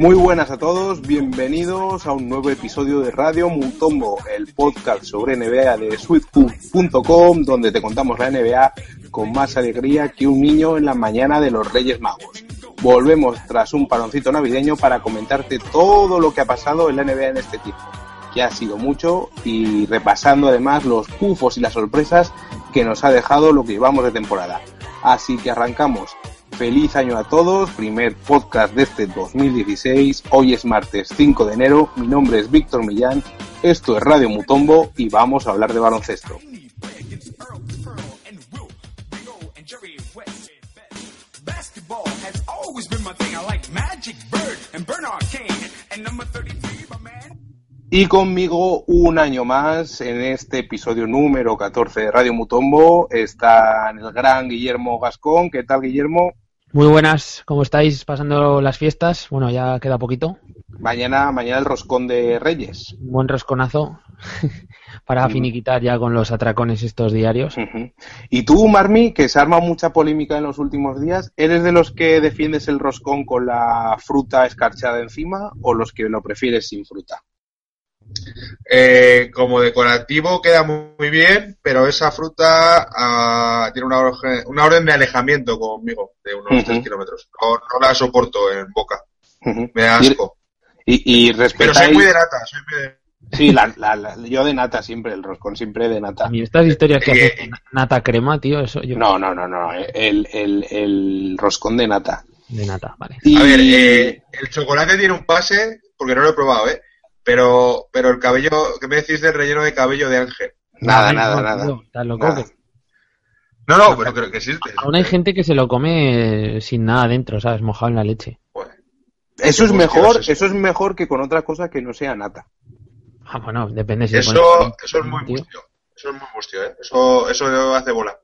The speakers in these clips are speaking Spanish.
Muy buenas a todos, bienvenidos a un nuevo episodio de Radio Mutombo, el podcast sobre NBA de sweetfood.com, donde te contamos la NBA con más alegría que un niño en la mañana de los Reyes Magos. Volvemos tras un paroncito navideño para comentarte todo lo que ha pasado en la NBA en este tiempo, que ha sido mucho, y repasando además los pufos y las sorpresas que nos ha dejado lo que llevamos de temporada. Así que arrancamos. Feliz año a todos, primer podcast de este 2016. Hoy es martes 5 de enero, mi nombre es Víctor Millán, esto es Radio Mutombo y vamos a hablar de baloncesto. Y conmigo un año más en este episodio número 14 de Radio Mutombo está el gran Guillermo Gascón. ¿Qué tal Guillermo? Muy buenas, ¿cómo estáis pasando las fiestas? Bueno, ya queda poquito. Mañana, mañana el roscón de Reyes. Un buen rosconazo para finiquitar ya con los atracones estos diarios. Y tú, Marmi, que se arma mucha polémica en los últimos días, ¿eres de los que defiendes el roscón con la fruta escarchada encima o los que lo prefieres sin fruta? Eh, como decorativo queda muy bien, pero esa fruta ah, tiene una, orden- una orden de alejamiento conmigo, de unos Ujú. 3 kilómetros. No, no la soporto en boca, me da asco. Y, y Pero respetáis... soy muy de nata, soy muy de... Sí, la- la- la- yo de nata siempre, el roscón siempre de nata. Mí estas historias que Eh, hacen nata crema, tío, eso yo... No, no, no, no, el, el, el roscón de nata. De nata, vale. Y... A ver, eh, el chocolate tiene un pase, porque no lo he probado, ¿eh? Pero, pero el cabello, ¿qué me decís del relleno de cabello de ángel? Nada, nada, no, nada. tío, estás loco, Nada. No, no, pero creo que existe. Aún hay gente que se lo come sin nada dentro, ¿sabes? Mojado en la leche. Eso es mejor, asqueroso es eso es mejor que con otra cosa que no sea nata. Ah, bueno, depende si Eso, pones- eso es muy tío. mustio. Eso es muy mustio, ¿eh? Eso, eso hace bola.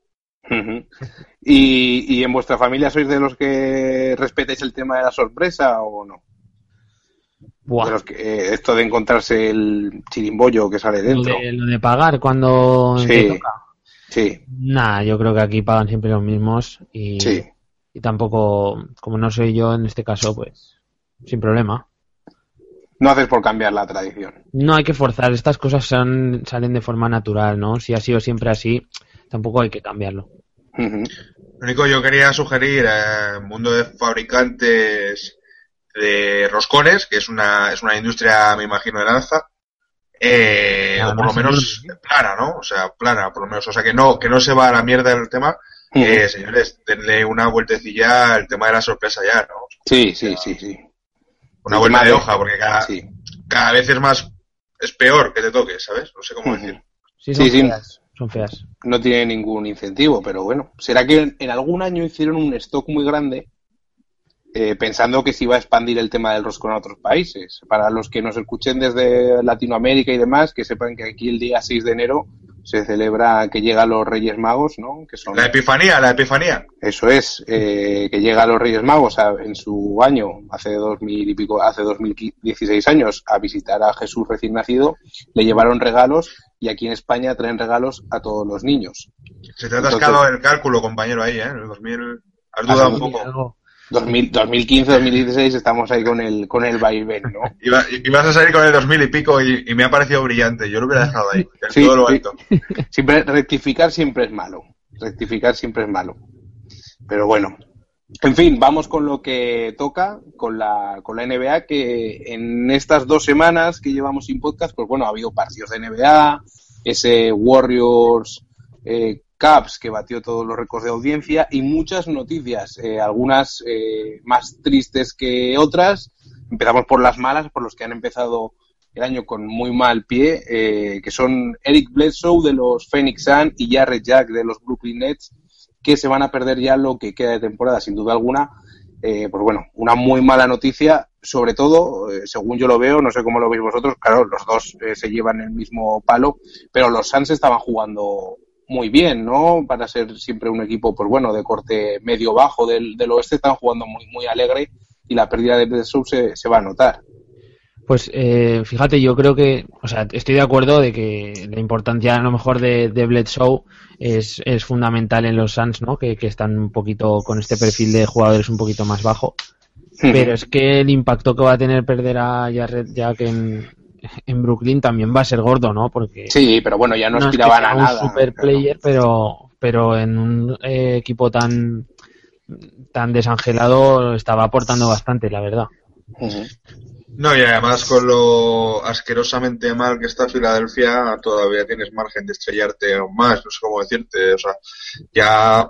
¿Y, ¿Y en vuestra familia sois de los que respetáis el tema de la sorpresa o no? Buah, De los que, eh, esto de encontrarse el chirimbollo que sale lo dentro. de, lo de pagar cuando Sí. te toca. Sí, Nah, yo creo que aquí pagan siempre los mismos y, sí. y tampoco, como no soy yo en este caso, pues sin problema. No haces por cambiar la tradición. No hay que forzar, estas cosas son, salen de forma natural, ¿no? Si ha sido siempre así, tampoco hay que cambiarlo. Lo único yo quería sugerir al mundo de fabricantes de roscones, que es una, es una industria, me imagino, en alza, eh, o por lo menos enorme, plana, ¿no? O sea, plana, por lo menos. O sea, que no, que no se va a la mierda el tema. Eh, señores, denle una vueltecilla al tema de la sorpresa ya, ¿no? Sí, sí, sí, sí. Una El vuelta de de- hoja, porque cada, Sí. cada vez es más, es peor que te toque, ¿sabes? No sé cómo decir. Sí, son Sí, sí. feas, son feas. No tiene ningún incentivo, pero bueno. ¿Será que en algún año hicieron un stock muy grande eh, pensando que se iba a expandir el tema del roscón a otros países? Para los que nos escuchen desde Latinoamérica y demás, que sepan que aquí el día 6 de enero se celebra que llegan los Reyes Magos, ¿no? Que son La epifanía, la epifanía. Eso es, eh, que llega a los Reyes Magos a- en su año, hace dos mil y pico, hace 2016 años, a visitar a Jesús recién nacido, le llevaron regalos y aquí en España traen regalos a todos los niños. Se te ha Entonces- atascado el cálculo, compañero, ahí, ¿eh? En el 2000... Has Ah, dudado un sí, poco. Algo- 2000, 2015, 2016 estamos ahí con el, con el vaivén, ¿no? Iba, ibas a salir con el 2000 y pico y, y me ha parecido brillante. Yo lo hubiera dejado ahí, en Sí, todo lo sí. alto. Siempre, rectificar siempre es malo. Rectificar siempre es malo. Pero bueno. En fin, vamos con lo que toca, con la, con la NBA, que en estas dos semanas que llevamos sin podcast, pues bueno, ha habido partidos de NBA, ese Warriors eh, Caps, que batió todos los récords de audiencia, y muchas noticias, eh, algunas eh, más tristes que otras. Empezamos por las malas, por los que han empezado el año con muy mal pie, eh, que son Eric Bledsoe de los Phoenix Sun y Jarrett Jack de los Brooklyn Nets, que se van a perder ya lo que queda de temporada, sin duda alguna. Eh, pues bueno, una muy mala noticia, sobre todo, eh, según yo lo veo, no sé cómo lo veis vosotros, claro, los dos se llevan el mismo palo, pero los Suns estaban jugando muy bien, ¿no? Para ser siempre un equipo, pues bueno, de corte medio-bajo del, del oeste, están jugando muy, muy alegre y la pérdida de Bledsoe se, se va a notar. Pues eh, fíjate, yo creo que, o sea, estoy de acuerdo de que la importancia a lo mejor de, de Bledsoe es, es fundamental en los Suns, ¿no? Que, que están un poquito con este perfil de jugadores un poquito más bajo. Pero es que el impacto que va a tener perder a Jarrett Jack en, en Brooklyn también va a ser gordo, ¿no? Porque Sí, pero bueno, ya no, no es que aspiraban a un nada. super claro. player, pero, pero en un eh, equipo tan, tan desangelado estaba aportando bastante, la verdad. No, y además con lo asquerosamente mal que está Filadelfia, todavía tienes margen de estrellarte aún más, no sé cómo decirte, o sea, ya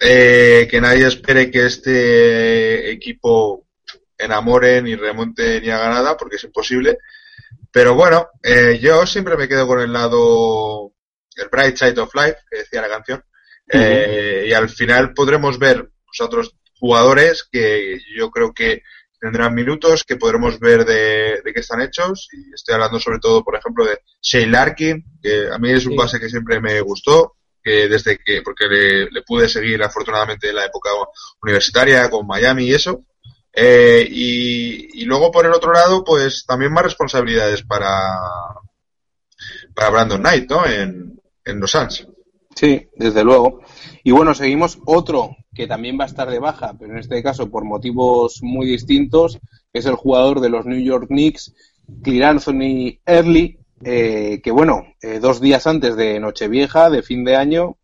eh, que nadie espere que este equipo enamore ni remonte ni haga nada, porque es imposible, pero bueno, eh, yo siempre me quedo con el lado, el bright side of life, que decía la canción, eh, y al final podremos ver pues, otros jugadores que yo creo que tendrán minutos que podremos ver de, de qué están hechos. Y estoy hablando sobre todo, por ejemplo, de Shea Larkin, que a mí es un Sí. base que siempre me gustó, que desde que, porque le, le pude seguir afortunadamente en la época universitaria con Miami y eso. Eh, y, luego por el otro lado, pues también más responsabilidades para, para Brandon Knight, ¿no? En, los Suns. Sí, desde luego. Y bueno, seguimos otro que también va a estar de baja, pero en este caso por motivos muy distintos, es el jugador de los New York Knicks, Clear Anthony Early, eh, que bueno, eh, dos días antes de Nochevieja, de fin de año,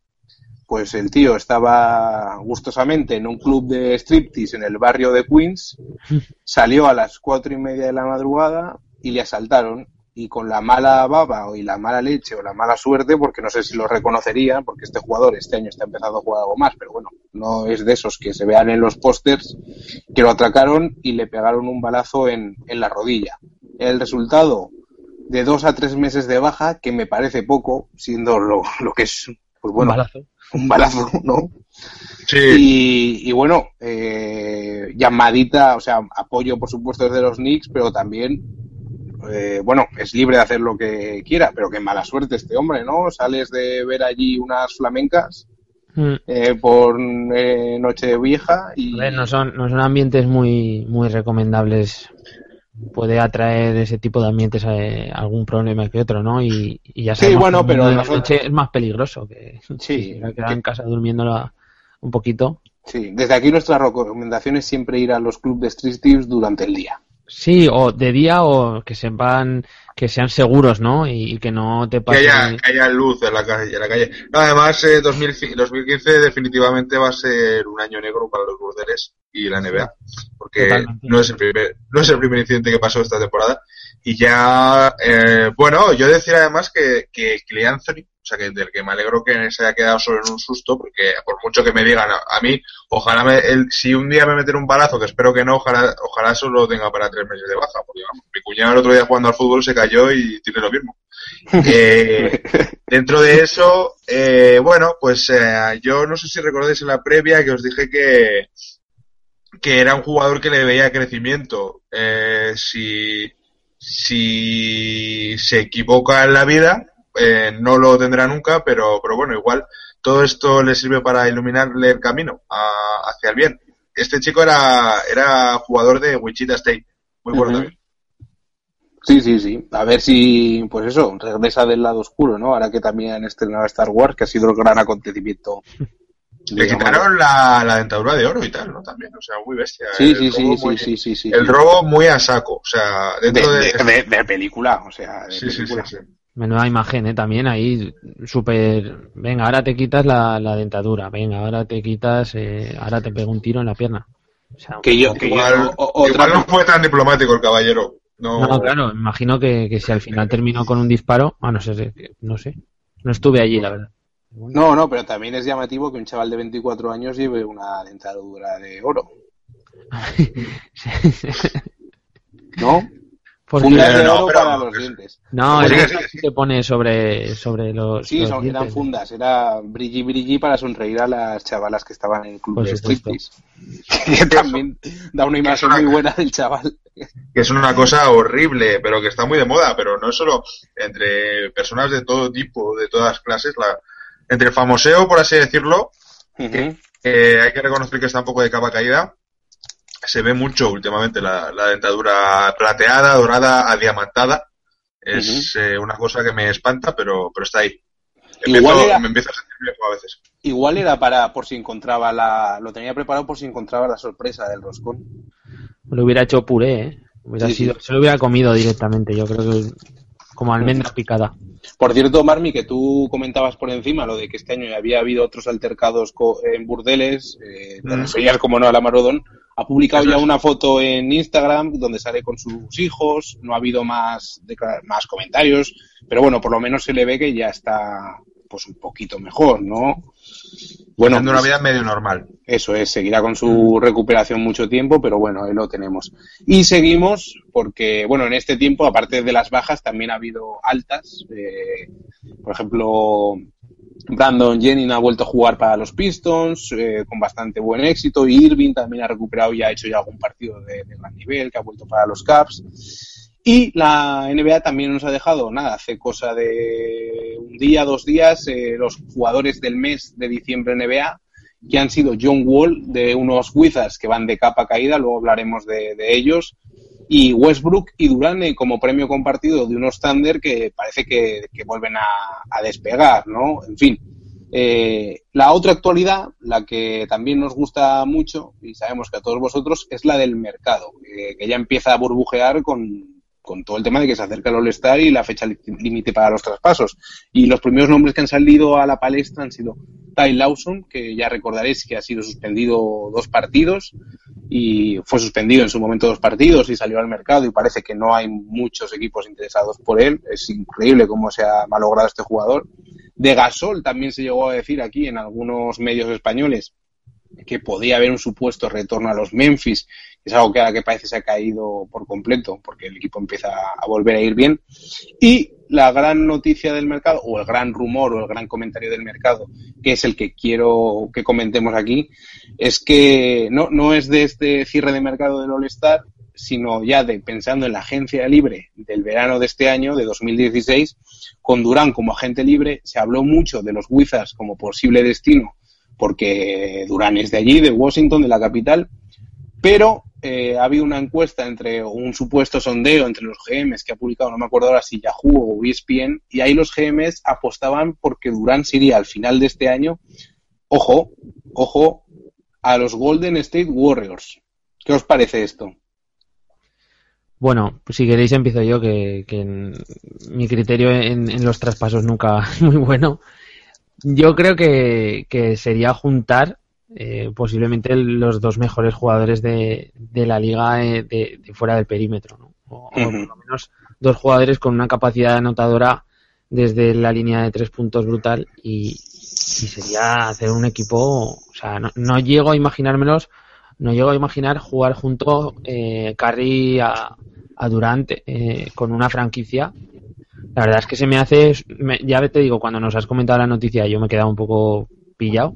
pues el tío estaba gustosamente en un club de striptease en el barrio de Queens, salió a las cuatro y media de la madrugada y le asaltaron y con la mala baba y la mala leche o la mala suerte, porque no sé si lo reconocería, porque este jugador este año está empezando a jugar algo más, pero bueno, no es de esos que se vean en los pósters, que lo atracaron y le pegaron un balazo en, en la rodilla. El resultado de dos a tres meses de baja, que me parece poco, siendo lo, lo que es, pues bueno, Un balazo. Un balazo, ¿no? Sí, Y, y bueno, eh, llamadita, o sea, apoyo por supuesto desde los Knicks, pero también, eh, bueno, es libre de hacer lo que quiera, pero qué mala suerte este hombre, ¿no? Sales de ver allí unas flamencas Mm. eh, por eh, Nochevieja y... A ver, no son, no son ambientes muy, muy recomendables. Puede atraer ese tipo de ambientes eh, algún problema que otro, ¿no? Y, y ya Sí, sabemos bueno, que el pero de la nosotros- noche es más peligroso que Sí, si que- en casa durmiendo la- un poquito. Sí, desde aquí nuestra recomendación es siempre ir a los clubes de street thieves durante el día. Sí, o de día o que sepan que sean seguros, ¿no? Y, y que no te que pase. haya, que haya luz en la calle. En la calle. No, además, eh, 2000 2015 definitivamente va a ser un año negro para los burdeles y la NBA, porque Totalmente. no es el primer no es el primer incidente que pasó esta temporada. Y ya, eh, bueno, yo decir además que, que Clay Anthony, o sea, que del que me alegro que se haya quedado solo en un susto, porque por mucho que me digan a, a mí, ojalá me, el- si un día me meten un balazo, que espero que no, ojalá, ojalá solo lo tenga para tres meses de baja, porque vamos, mi cuñado el otro día jugando al fútbol se cayó y tiene lo mismo. Eh, dentro de eso, eh, bueno, pues eh, yo no sé si recordáis en la previa que os dije que, que era un jugador que le veía crecimiento. Eh, si, si se equivoca en la vida, eh, no lo tendrá nunca, pero, pero bueno, igual todo esto le sirve para iluminarle el camino a- hacia el bien. Este chico era, era jugador de Wichita State, muy bueno también. Sí, sí, sí. A ver si, pues eso, regresa del lado oscuro, ¿no? Ahora que también han estrenado Star Wars, que ha sido el gran acontecimiento. Le quitaron la, la dentadura de oro y tal, ¿no? También, o sea, muy bestia. Sí, El sí, robo sí, sí, muy- sí, sí, sí. El robo muy a saco, o sea, de, dentro de... de- de- de película, o sea, de Sí, sí, sí, película. sí. Menuda imagen, ¿eh? También ahí, súper. Venga, ahora te quitas la, la dentadura. Venga, ahora te quitas. eh, ahora te pego un tiro en la pierna. O sea, Que yo, que yo- Igual, o- o- igual no fue tan diplomático el caballero. No, No, claro, imagino que, que si al final terminó con un disparo, ah, no sé, no sé, no estuve allí, la verdad. No, no, pero también es llamativo que un chaval de 24 años lleve una dentadura de oro. ¿No? Porque- Fundas de no, oro pero- para los dientes. no, sí, sí que pone sobre, sobre los. Sí, los son, eran fundas, era brilli brilli para sonreír a las chavalas que estaban en el club Por de supuesto. striptease. Que también da una imagen muy buena del chaval. que es una cosa horrible, pero que está muy de moda, pero no es solo entre personas de todo tipo, de todas clases, la, entre el famoseo, por así decirlo, eh, hay que reconocer que está un poco de capa caída. Se ve mucho últimamente la, la dentadura plateada, dorada, adiamantada. Es eh, una cosa que me espanta, pero, pero está ahí. Igual Empiezo- era- Me empiezo a sentir viejo a veces. Igual era para por si encontraba la. Lo tenía preparado por si encontraba la sorpresa del roscón. Lo hubiera hecho puré, ¿eh? Hubiera Sí, sido, sí. Se lo hubiera comido directamente, yo creo que como almendra picada. Por cierto, Marmi, que tú comentabas por encima lo de que este año ya había habido otros altercados co- en burdeles, eh, Mm. como no a la Marodón, ha publicado Eso ya es. una foto en Instagram donde sale con sus hijos, no ha habido más, más comentarios, pero bueno, por lo menos se le ve que ya está pues un poquito mejor, ¿no? Bueno, una pues- vida medio normal. eso es, seguirá con su recuperación mucho tiempo, pero bueno, ahí lo tenemos. Y seguimos porque, bueno, en este tiempo, aparte de las bajas, también ha habido altas. Eh, por ejemplo, Brandon Jennings ha vuelto a jugar para los Pistons eh, con bastante buen éxito. Irving también ha recuperado y ha hecho ya algún partido de, de gran nivel, que ha vuelto para los Caps. Y la NBA también nos ha dejado, nada, hace cosa de un día, dos días, eh, los jugadores del mes de diciembre NBA, que han sido John Wall de unos Wizards que van de capa caída, luego hablaremos de, de ellos, y Westbrook y Durant eh, como premio compartido de unos Thunder que parece que, que vuelven a, a despegar, ¿no? En fin. Eh, la otra actualidad, la que también nos gusta mucho, y sabemos que a todos vosotros, es la del mercado, eh, que ya empieza a burbujear con, con todo el tema de que se acerca el All-Star y la fecha límite para los traspasos. Y los primeros nombres que han salido a la palestra han sido Ty Lawson, que ya recordaréis que ha sido suspendido dos partidos y fue suspendido en su momento dos partidos y salió al mercado y parece que no hay muchos equipos interesados por él. Es increíble cómo se ha malogrado este jugador. De Gasol también se llegó a decir aquí en algunos medios españoles que podía haber un supuesto retorno a los Memphis, es algo que que parece se ha caído por completo, porque el equipo empieza a volver a ir bien. Y la gran noticia del mercado, o el gran rumor, o el gran comentario del mercado, que es el que quiero que comentemos aquí, es que no, no es de este cierre de mercado del All-Star, sino ya de pensando en la agencia libre del verano de este año, de 2016, con Durán como agente libre, se habló mucho de los Wizards como posible destino, porque Durán es de allí, de Washington, de la capital, pero eh, ha habido una encuesta entre un supuesto sondeo entre los GMs que ha publicado, no me acuerdo ahora si Yahoo o ESPN, y ahí los GMs apostaban porque Durán se iría al final de este año, ojo, ojo, a los Golden State Warriors. ¿Qué os parece esto? Bueno, pues si queréis empiezo yo, que, que en- mi criterio en, en los traspasos nunca es muy bueno. Yo creo que, que sería juntar eh, posiblemente los dos mejores jugadores de, de la liga eh, de, de fuera del perímetro, ¿no? O, o por lo menos dos jugadores con una capacidad anotadora desde la línea de tres puntos brutal y, y sería hacer un equipo, o sea, no, no llego a imaginármelos, no llego a imaginar jugar junto eh, Curry a, a Durant eh, con una franquicia. La verdad es que se me hace, me- ya te digo, cuando nos has comentado la noticia yo me he quedado un poco pillado.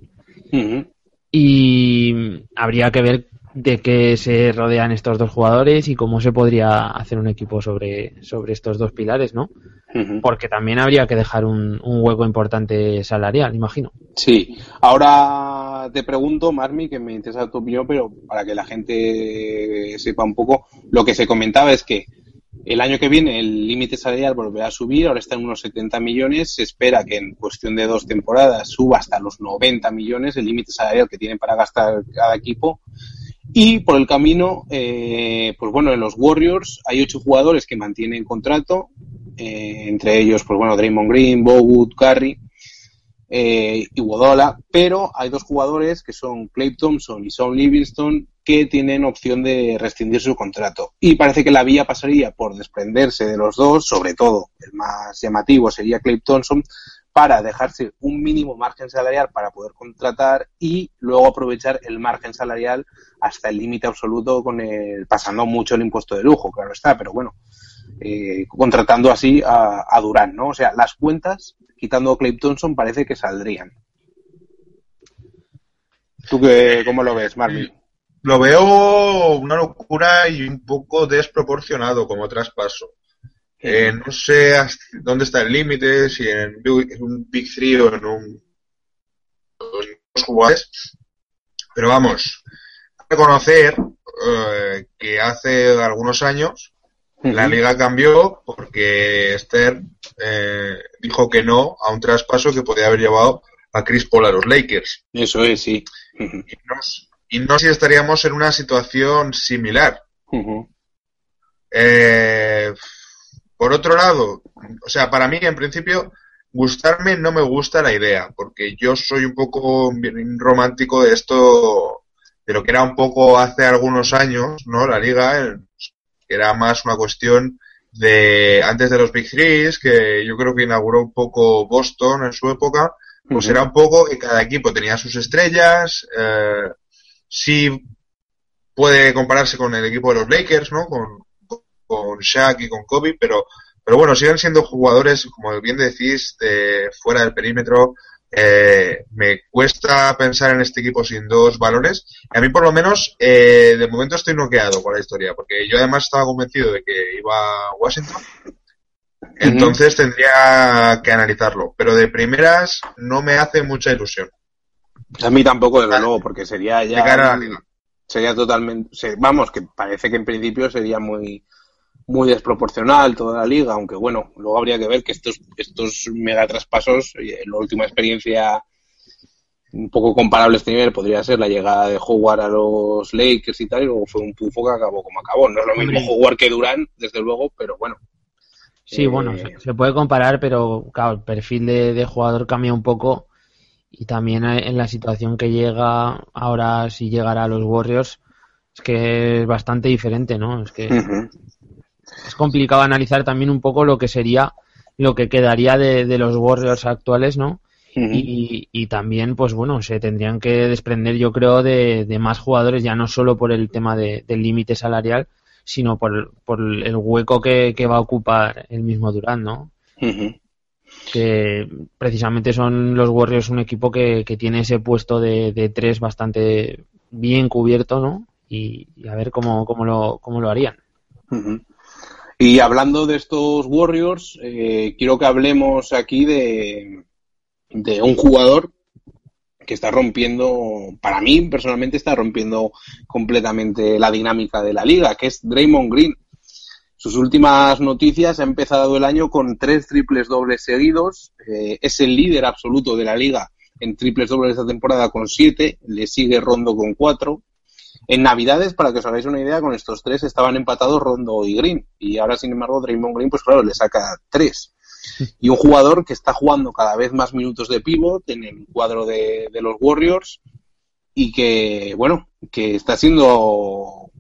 Y habría que ver de qué se rodean estos dos jugadores y cómo se podría hacer un equipo sobre, sobre estos dos pilares, ¿no? Porque también habría que dejar un, un hueco importante salarial, imagino. Sí, ahora te pregunto, Marmi, que me interesa tu opinión, pero para que la gente sepa un poco, lo que se comentaba es que el año que viene el límite salarial volverá a subir, ahora está en unos 70 millones, se espera que en cuestión de dos temporadas suba hasta los 90 millones el límite salarial que tienen para gastar cada equipo. Y por el camino, eh, pues bueno, en los Warriors hay ocho jugadores que mantienen contrato, eh, entre ellos, pues bueno, Draymond Green, Bogut, Curry eh, y Wodola, pero hay dos jugadores que son Clay Thompson y Sean Livingston que tienen opción de rescindir su contrato. Y parece que la vía pasaría por desprenderse de los dos, sobre todo el más llamativo sería Clay Thompson, para dejarse un mínimo margen salarial para poder contratar y luego aprovechar el margen salarial hasta el límite absoluto con el, pasando mucho el impuesto de lujo, claro está, pero bueno, eh, contratando así a, a, Durán, ¿no? O sea, las cuentas, quitando a Clay Thompson, parece que saldrían. ¿Tú qué, cómo lo ves, Marvin? Lo veo una locura y un poco desproporcionado como traspaso. Eh, no sé dónde está el límite, si en, un Big 3 o en un dos jugadores, pero vamos, reconocer eh, que hace algunos años la liga cambió porque Esther eh, dijo que no a un traspaso que podía haber llevado a Chris Paul a los Lakers. Eso es, sí. y, no, y no si estaríamos en una situación similar. eh, por otro lado, o sea, para mí en principio gustarme no me gusta la idea, porque yo soy un poco romántico de esto, de lo que era un poco hace algunos años, ¿no? La liga, que era más una cuestión de antes de los Big Threes, que yo creo que inauguró un poco Boston en su época, pues era un poco que cada equipo tenía sus estrellas, eh, sí puede compararse con el equipo de los Lakers, ¿no? Con, con Shaq y con Kobe, pero, pero bueno, siguen siendo jugadores, como bien decís, de fuera del perímetro. Eh, me cuesta pensar en este equipo sin dos valores. A mí, por lo menos, eh, de momento estoy noqueado con la historia, porque yo además estaba convencido de que iba a Washington. Entonces tendría que analizarlo. Pero de primeras no me hace mucha ilusión. A mí tampoco, desde luego, porque sería ya. Sería totalmente. Vamos, que parece que en principio sería muy muy desproporcional toda la liga, aunque bueno, luego habría que ver que estos, estos mega traspasos, la última experiencia un poco comparable a este nivel podría ser la llegada de Howard a los Lakers y tal, y luego fue un pufo que acabó como acabó. No es lo mismo Howard que Durán, desde luego, pero bueno. Sí, bueno, eh, se, puede comparar, pero claro, el perfil de, de, jugador cambia un poco y también en la situación que llega ahora, si llegara a los Warriors, es que es bastante diferente, ¿no? Es que es complicado analizar también un poco lo que sería lo que quedaría de, los Warriors actuales, ¿no? y, también, pues bueno, se tendrían que desprender, yo creo, de, más jugadores, ya no solo por el tema del límite salarial, sino por, por el hueco que, va a ocupar el mismo Durán, ¿no? Que precisamente son los Warriors un equipo que, tiene ese puesto de, tres bastante bien cubierto, ¿no? Y, a ver cómo, cómo, lo, cómo lo harían. Y hablando de estos Warriors, eh, quiero que hablemos aquí de, un jugador que está rompiendo, para mí personalmente está rompiendo completamente la dinámica de la liga, que es Draymond Green. Sus últimas noticias ha empezado el año con tres triples dobles seguidos, eh, es el líder absoluto de la liga en triples dobles esta temporada con siete, le sigue Rondo con cuatro, en Navidades, para que os hagáis una idea, con estos tres estaban empatados Rondo y Green. Y ahora, sin embargo, Draymond Green, pues claro, le saca tres. Y un jugador que está jugando cada vez más minutos de pivot en el cuadro de, los Warriors y que, bueno, que está siendo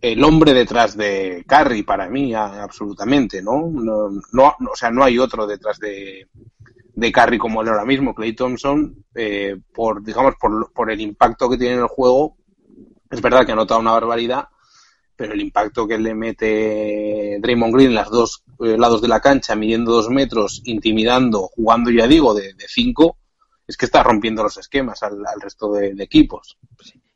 el hombre detrás de Curry para mí, absolutamente, ¿no? No, no, O sea, no hay otro detrás de, de Curry como él ahora mismo. Clay Thompson, eh, por, digamos, por, por el impacto que tiene en el juego, es verdad que ha notado una barbaridad, pero el impacto que le mete Draymond Green en los dos eh, lados de la cancha, midiendo dos metros, intimidando, jugando, ya digo, de, cinco, es que está rompiendo los esquemas al, resto de, equipos.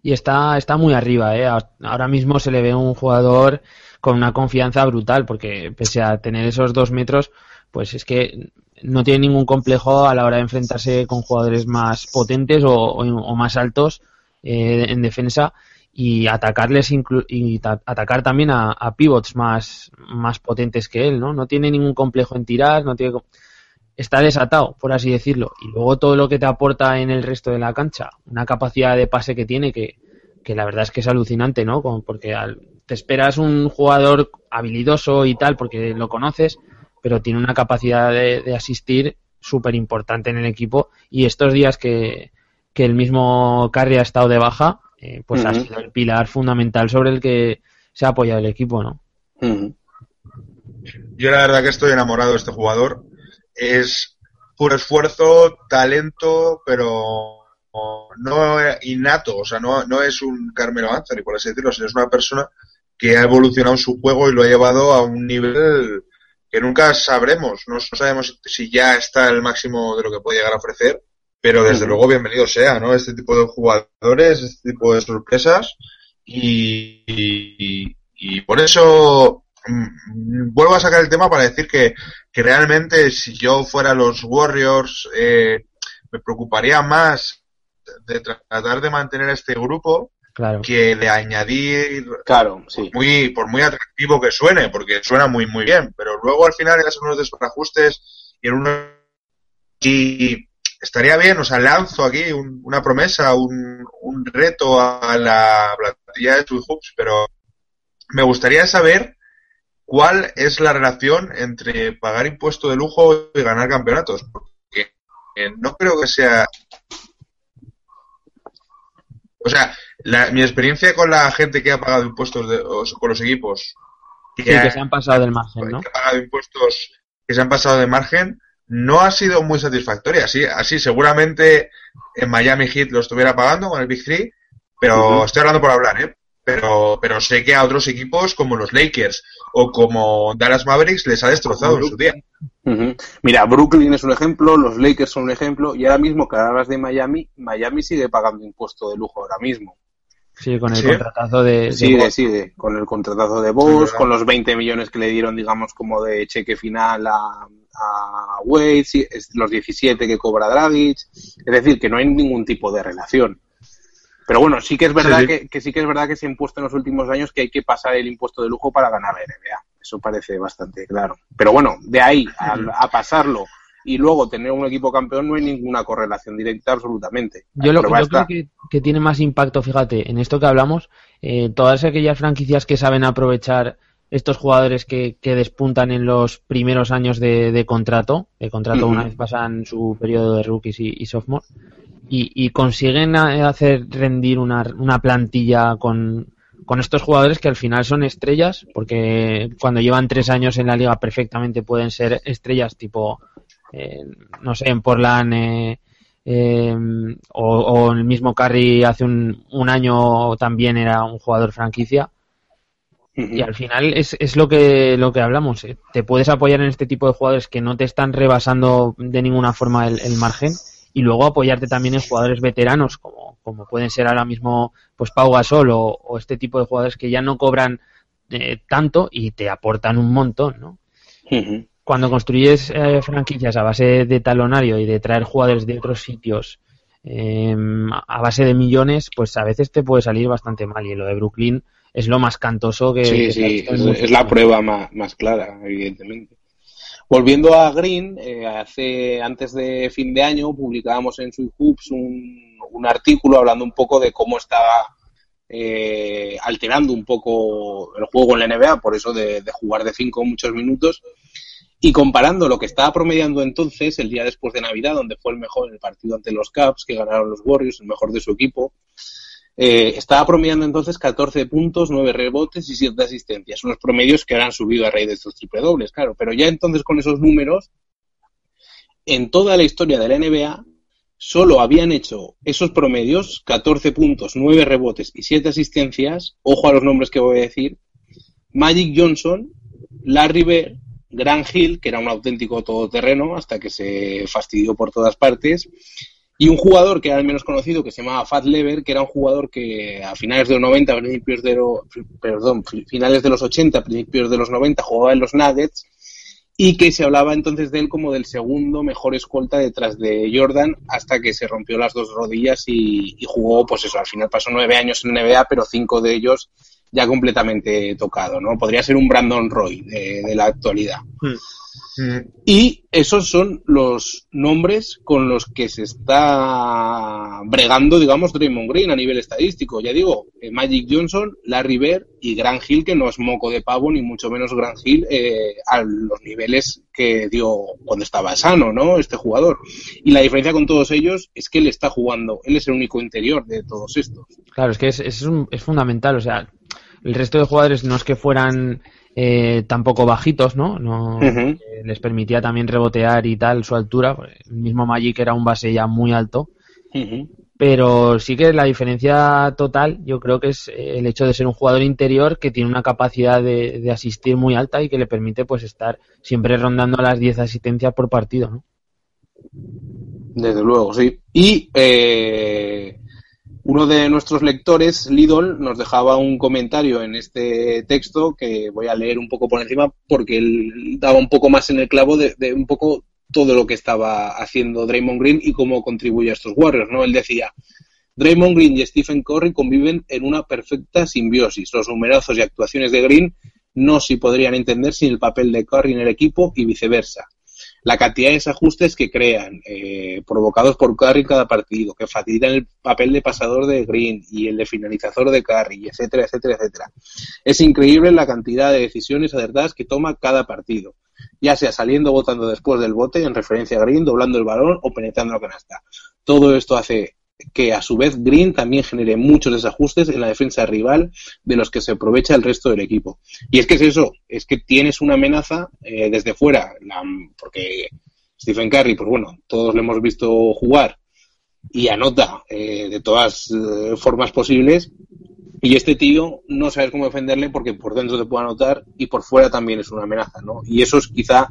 Y está, está muy arriba, ¿eh? Ahora mismo se le ve un jugador con una confianza brutal, porque pese a tener esos dos metros, pues es que no tiene ningún complejo a la hora de enfrentarse con jugadores más potentes o, más altos eh, en defensa y atacarles y atacar también a, pivots más, más potentes que él, ¿no? No tiene ningún complejo en tirar, no tiene está desatado, por así decirlo. Y luego todo lo que te aporta en el resto de la cancha, una capacidad de pase que tiene que, que la verdad es que es alucinante, ¿no? porque te esperas un jugador habilidoso y tal, porque lo conoces, pero tiene una capacidad de, asistir súper importante en el equipo. Y estos días que, que el mismo Carry ha estado de baja, eh, pues ha sido el pilar fundamental sobre el que se ha apoyado el equipo, ¿no? Yo la verdad que estoy enamorado de este jugador. Es puro esfuerzo, talento, pero no innato, o sea, no, no es un Carmelo Anthony, por así decirlo, sino es una persona que ha evolucionado su juego y lo ha llevado a un nivel que nunca sabremos, no, sabemos si ya está el máximo de lo que puede llegar a ofrecer, pero desde luego bienvenido sea, ¿no? Este tipo de jugadores, este tipo de sorpresas y, y, por eso mm, vuelvo a sacar el tema para decir que, que realmente si yo fuera los Warriors eh, me preocuparía más de tratar de mantener este grupo claro. que de añadir claro sí muy por muy atractivo que suene porque suena muy muy bien pero luego al final hacen unos desajustes y en uno y estaría bien o sea lanzo aquí una promesa un, un, reto a la plantilla de Twin Hoops pero me gustaría saber cuál es la relación entre pagar impuesto de lujo y ganar campeonatos porque no creo que sea o sea, mi experiencia con la gente que ha pagado impuestos, de, o, con los equipos que, que se han pasado del margen, ¿no? Que ha pagado impuestos que se han pasado de margen, no ha sido muy satisfactoria. Así, así seguramente en Miami Heat lo estuviera pagando con el Big Three, pero estoy hablando por hablar, ¿eh? Pero, pero sé que a otros equipos como los Lakers o como Dallas Mavericks les ha destrozado en su día. Mira, Brooklyn es un ejemplo, los Lakers son un ejemplo, y ahora mismo que hablas de Miami, Miami sigue pagando impuesto de lujo ahora mismo. Sí, con el contratazo de, Sigue, sigue, con el contratazo de Boss, con los 20 millones que le dieron, digamos, como de cheque final a, a Wade, los 17 que cobra Dragic, es decir, que no hay ningún tipo de relación. Pero bueno, sí que es verdad Que, sí que es verdad que se ha impuesto en los últimos años que hay que pasar el impuesto de lujo para ganar la NBA. Eso parece bastante claro. Pero bueno, de ahí a, pasarlo y luego tener un equipo campeón no hay ninguna correlación directa absolutamente. Yo, lo, creo que, tiene más impacto, fíjate, en esto que hablamos, eh, todas aquellas franquicias que saben aprovechar estos jugadores que, despuntan en los primeros años de, contrato, de contrato una vez pasan su periodo de rookies y, y sophomore, y, consiguen hacer rendir una, una plantilla con, con estos jugadores que al final son estrellas, porque cuando llevan tres años en la liga perfectamente pueden ser estrellas tipo, eh, no sé, en Portland eh, eh, o, el mismo Curry hace un, un, año también era un jugador franquicia. Y al final es, es lo que lo que hablamos. Te puedes apoyar en este tipo de jugadores que no te están rebasando de ninguna forma el margen y luego apoyarte también en jugadores veteranos como, como pueden ser ahora mismo pues Pau Gasol o, este tipo de jugadores que ya no cobran eh, tanto y te aportan un montón, ¿no? Cuando construyes eh, franquicias a base de talonario y de traer jugadores de otros sitios em, a base de millones, pues a veces te puede salir bastante mal. Y lo de Brooklyn es lo más cantoso que... Sí, sí, es, la prueba más, más clara, evidentemente. Volviendo a Green, eh, hace antes de fin de año publicábamos en Sweet Hoops un, un artículo hablando un poco de cómo estaba eh, alterando un poco el juego en la NBA, por eso de, jugar de 5 muchos minutos, y comparando lo que estaba promediando entonces, el día después de Navidad, donde fue el mejor en el partido ante los Caps, que ganaron los Warriors, el mejor de su equipo, eh, estaba promediando entonces 14 puntos, 9 rebotes y 7 asistencias. Unos promedios que ahora han subido a raíz de estos triple dobles, claro. Pero ya entonces con esos números, en toda la historia de la NBA, solo habían hecho esos promedios, 14 puntos, 9 rebotes y 7 asistencias, ojo a los nombres que voy a decir, Magic Johnson, Larry Bird, Grant Hill, que era un auténtico todoterreno hasta que se fastidió por todas partes, y un jugador que era el menos conocido, que se llamaba Fat Lever, que era un jugador que a finales de los 90, principios de los, perdón, finales de los 80, principios de los 90, jugaba en los Nuggets y que se hablaba entonces de él como del segundo mejor escolta detrás de Jordan hasta que se rompió las dos rodillas y, jugó, pues eso, al final pasó nueve años en NBA, pero cinco de ellos ya completamente tocado, ¿no? Podría ser un Brandon Roy de, la actualidad. Hmm. Y esos son los nombres con los que se está bregando, digamos, Draymond Green a nivel estadístico. Ya digo, eh, Magic Johnson, Larry Bird y Grant Hill, que no es moco de pavo, ni mucho menos Grant Hill eh, a los niveles que dio cuando estaba sano, ¿no? Este jugador. Y la diferencia con todos ellos es que él está jugando, él es el único interior de todos estos. Claro, es que es, es, es fundamental, o sea, el resto de jugadores no es que fueran eh, tampoco bajitos, ¿no? no eh, les permitía también rebotear y tal su altura. El mismo Magic era un base ya muy alto. Pero sí que la diferencia total yo creo que es eh, el hecho de ser un jugador interior que tiene una capacidad de, de asistir muy alta y que le permite pues estar siempre rondando las 10 asistencias por partido, ¿no? Desde luego, sí. Y eh, uno de nuestros lectores, Lidl, nos dejaba un comentario en este texto que voy a leer un poco por encima porque él daba un poco más en el clavo de, un poco todo lo que estaba haciendo Draymond Green y cómo contribuye a estos Warriors, ¿no? Él decía, Draymond Green y Stephen Curry conviven en una perfecta simbiosis. Los numerazos y actuaciones de Green no se podrían entender sin el papel de Curry en el equipo y viceversa la cantidad de desajustes que crean, eh, provocados por Curry en cada partido, que facilitan el papel de pasador de Green y el de finalizador de Curry, etcétera, etcétera, etcétera. Es increíble la cantidad de decisiones acertadas que toma cada partido, ya sea saliendo votando después del bote en referencia a Green, doblando el balón o penetrando la canasta. Todo esto hace que a su vez Green también genere muchos desajustes en la defensa rival de los que se aprovecha el resto del equipo. Y es que es eso, es que tienes una amenaza eh, desde fuera, la- porque Stephen Curry, pues bueno, todos lo hemos visto jugar y anota eh, de todas eh, formas posibles. Y este tío no sabes cómo defenderle porque por dentro te puede anotar y por fuera también es una amenaza, ¿no? Y eso es quizá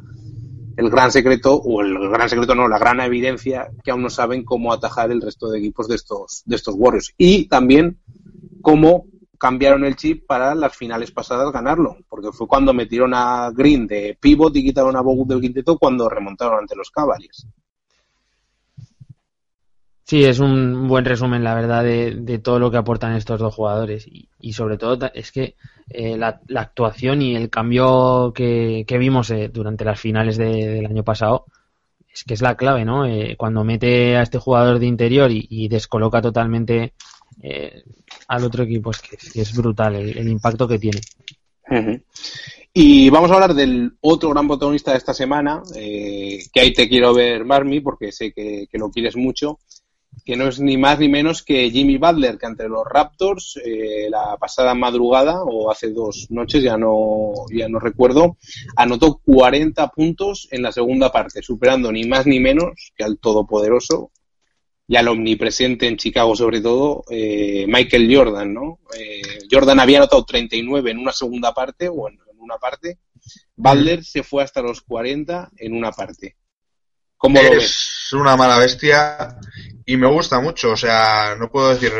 el gran secreto, o el gran secreto no, la gran evidencia que aún no saben cómo atajar el resto de equipos de estos, de estos Warriors. Y también cómo cambiaron el chip para las finales pasadas ganarlo, porque fue cuando metieron a Green de pivot y quitaron a Bogut del quinteto cuando remontaron ante los Cavaliers. Sí, es un buen resumen, la verdad, de, de todo lo que aportan estos dos jugadores. Y, y sobre todo es que eh, la, la actuación y el cambio que, vimos eh, durante las finales de- del año pasado es que es la clave, ¿no? Eh, cuando mete a este jugador de interior y, descoloca totalmente eh, al otro equipo, es que, es brutal el, impacto que tiene. Y vamos a hablar del otro gran protagonista de esta semana, que ahí te quiero ver, Marmi, porque sé que lo quieres mucho, que no es ni más ni menos que Jimmy Butler, que ante los Raptors eh, la pasada madrugada, o hace dos noches, ya no, ya no recuerdo, anotó 40 puntos en la segunda parte, superando ni más ni menos que al todopoderoso y al omnipresente en Chicago sobre todo, eh, Michael Jordan, ¿no? Eh, Jordan había anotado 39 en una segunda parte, o en, en una parte, Butler se fue hasta los 40 en una parte. ¿Cómo lo ves? Es una mala bestia y me gusta mucho. O sea, no puedo decir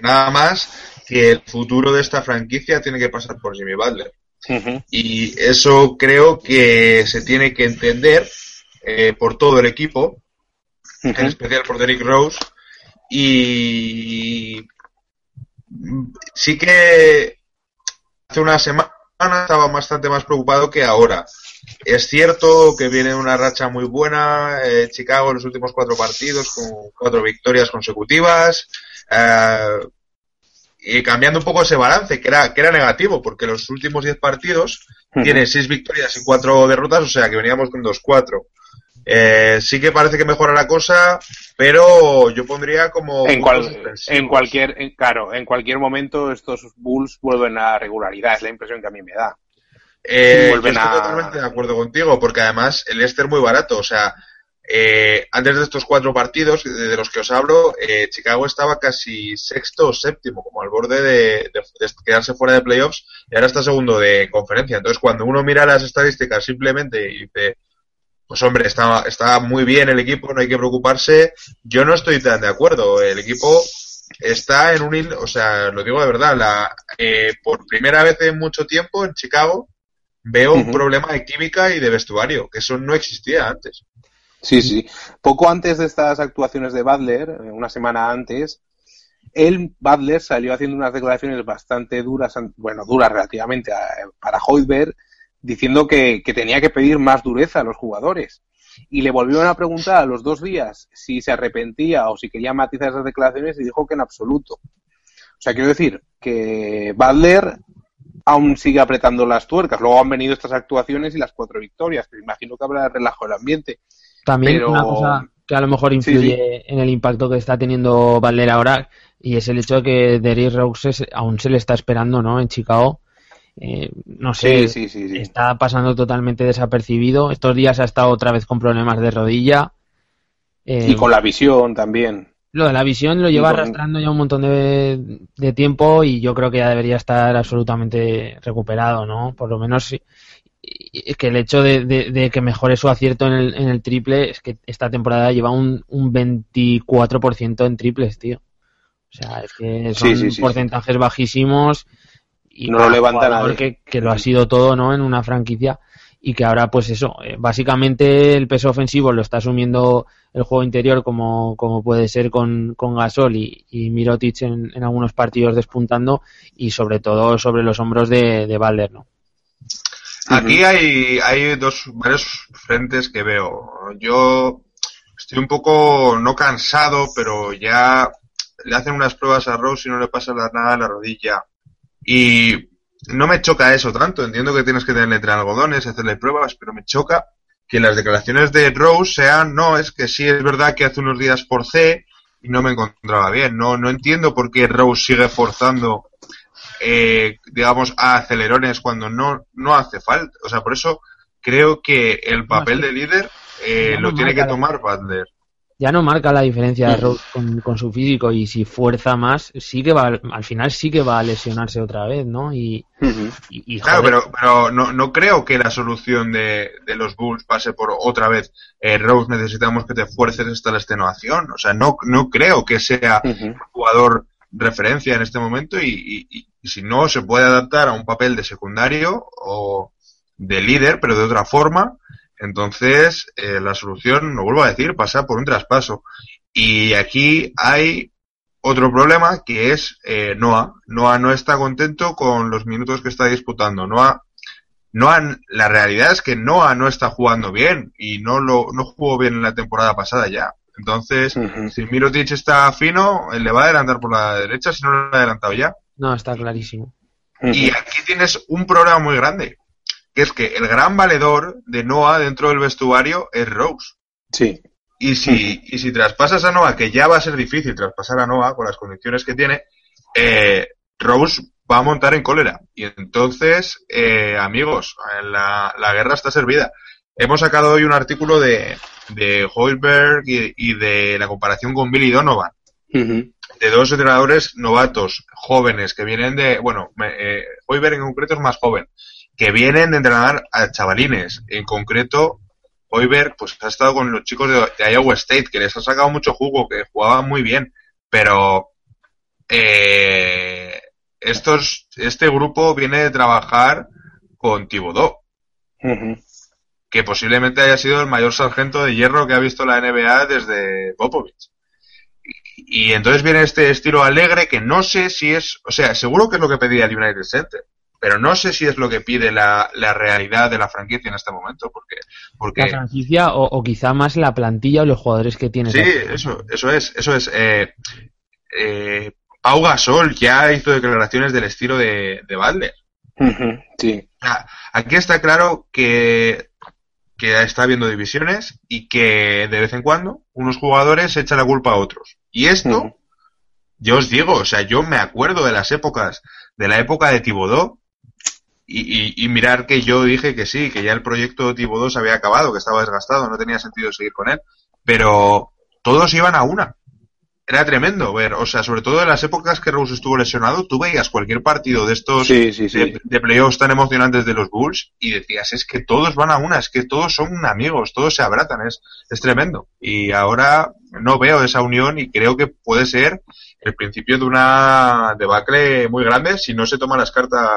nada más que el futuro de esta franquicia tiene que pasar por Jimmy Butler. Y eso creo que se tiene que entender eh, por todo el equipo, en especial por Derrick Rose. Y sí que hace una semana estaba bastante más preocupado que ahora. Es cierto que viene una racha muy buena eh, Chicago en los últimos cuatro partidos con cuatro victorias consecutivas eh, y cambiando un poco ese balance que era que era negativo porque los últimos diez partidos tiene seis victorias y cuatro derrotas, o sea que veníamos con 2-4. Eh, sí que parece que mejora la cosa, pero yo pondría como En, cual- en cualquier, en- claro, en cualquier momento estos Bulls vuelven a regularidad, es la impresión que a mí me da. Eh, yo estoy a- totalmente de acuerdo contigo, porque además el Este es muy barato. O sea, eh, antes de estos cuatro partidos de, los que os hablo, eh, Chicago estaba casi sexto o séptimo, como al borde de, de- de quedarse fuera de playoffs, y ahora está segundo de conferencia. Entonces, cuando uno mira las estadísticas simplemente y dice, pues hombre, está, está muy bien el equipo, no hay que preocuparse, yo no estoy tan de acuerdo. El equipo está en un o sea, lo digo de verdad, la, eh, por primera vez en mucho tiempo en Chicago veo un problema de química y de vestuario, que eso no existía antes. Sí, sí. Poco antes de estas actuaciones de Butler, eh, una semana antes, él, Butler, salió haciendo unas declaraciones bastante duras, bueno, duras relativamente a- para Hoiberg, diciendo que, que tenía que pedir más dureza a los jugadores. Y le volvieron a preguntar a los dos días si se arrepentía o si quería matizar esas declaraciones y dijo que en absoluto. O sea, quiero decir que Butler aún sigue apretando las tuercas. Luego han venido estas actuaciones y las cuatro victorias, que imagino que habrá relajo el ambiente. También Pero- una cosa que a lo mejor influye en el impacto que está teniendo Butler ahora y es el hecho de que Derrick Rose aún se le está esperando, ¿no? En Chicago. Eh, no sé, Sí, sí, sí, sí. está pasando totalmente desapercibido. Estos días ha estado otra vez con problemas de rodilla. Eh, Y con la visión también. Lo de la visión lo lleva arrastrando ya un montón de, de tiempo y yo creo que ya debería estar absolutamente recuperado, ¿no? Por lo menos es que el hecho de, de- de que mejore su acierto en el, en el triple es que esta temporada lleva un, un 24% en triples, tío. O sea, es que son Sí, sí, sí, porcentajes bajísimos y No lo un levanta jugador nadie. que, que lo ha sido todo, ¿no? En una franquicia y que ahora, pues eso, eh, básicamente el peso ofensivo lo está asumiendo el juego interior como, como puede ser con, con Gasol y, y Mirotic en, algunos partidos despuntando y sobre todo sobre los hombros de, de Balder, ¿no? Aquí hay, hay dos, varios frentes que veo. Yo estoy un poco, no cansado, pero ya le hacen unas pruebas a Rose y no le pasa nada en la rodilla. Y no me choca eso tanto. Entiendo que tienes que tenerle entre algodones, hacerle pruebas, pero me choca que las declaraciones de Rose sean, no, es que sí es verdad que hace unos días forcé y no me encontraba bien. No, no entiendo por qué Rose sigue forzando eh, digamos, a acelerones cuando no, no hace falta. O sea, por eso creo que el papel de líder eh, lo tiene que tomar Butler. Ya no marca la diferencia de Rose con, con su físico y si fuerza más, sí que va, al final sí que va a lesionarse otra vez, ¿no? Y, Ujú. y, y, Claro, pero, pero no, no creo que la solución de, de los Bulls pase por otra vez, eh, Rose, necesitamos que te fuerces hasta la extenuación. O sea, no, no creo que sea un jugador referencia en este momento y- y si no se puede adaptar a un papel de secundario o de líder, pero de otra forma, entonces eh, la solución, lo vuelvo a decir, pasa por un traspaso. Y aquí hay otro problema que es eh, Noah. Noah no está contento con los minutos que está disputando. Noah, Noah, la realidad es que Noah no está jugando bien y no lo no jugó bien en la temporada pasada ya. Entonces, si Mirotic está fino, él le va a adelantar por la derecha, si no lo ha adelantado ya. no, está clarísimo. Y aquí tienes un problema muy grande, que es que el gran valedor de Noah dentro del vestuario es Rose. Sí. Y si, y si traspasas a Noah, que ya va a ser difícil traspasar a Noah con las condiciones que tiene, eh, Rose va a montar en cólera. Y entonces, eh, amigos, la, la guerra está servida. Hemos sacado hoy un artículo de, de Hoiberg y, y de la comparación con Billy Donovan de dos entrenadores novatos, jóvenes, que vienen de, bueno, eh, Hoiberg en concreto es más joven, que vienen de entrenar a chavalines. En concreto, Hoiberg, pues ha estado con los chicos de, de Iowa State, que les ha sacado mucho jugo, que jugaban muy bien, pero eh, estos, este grupo viene de trabajar con Ujú. que posiblemente haya sido el mayor sargento de hierro que ha visto la NBA desde Popovich. Y, y entonces viene este estilo alegre que no sé si es, o sea, seguro que es lo que pedía el United Center, pero no sé si es lo que pide la, la realidad de la franquicia en este momento, porque, porque La franquicia o, o quizá más la plantilla o los jugadores que tienes. Sí, eso, eso es, eso es. Eh, eh, Pau Gasol ya hizo declaraciones del estilo de, de Butler. Sí. Aquí está claro que, que está habiendo divisiones y que de vez en cuando unos jugadores echan la culpa a otros. Y esto, yo os digo, o sea, yo me acuerdo de las épocas, de la época de Tibodó, y, y, y mirar que yo dije que sí, que ya el proyecto Tibodó se había acabado, que estaba desgastado, no tenía sentido seguir con él, pero todos iban a una. Era tremendo ver, o sea, sobre todo en las épocas que Rose estuvo lesionado, tú veías cualquier partido de estos Sí, sí, sí. de, de playoffs tan emocionantes de los Bulls y decías, es que todos van a una, es que todos son amigos, todos se abrazan, es, es tremendo. Y ahora no veo esa unión y creo que puede ser el principio de una debacle muy grande si no se toman las cartas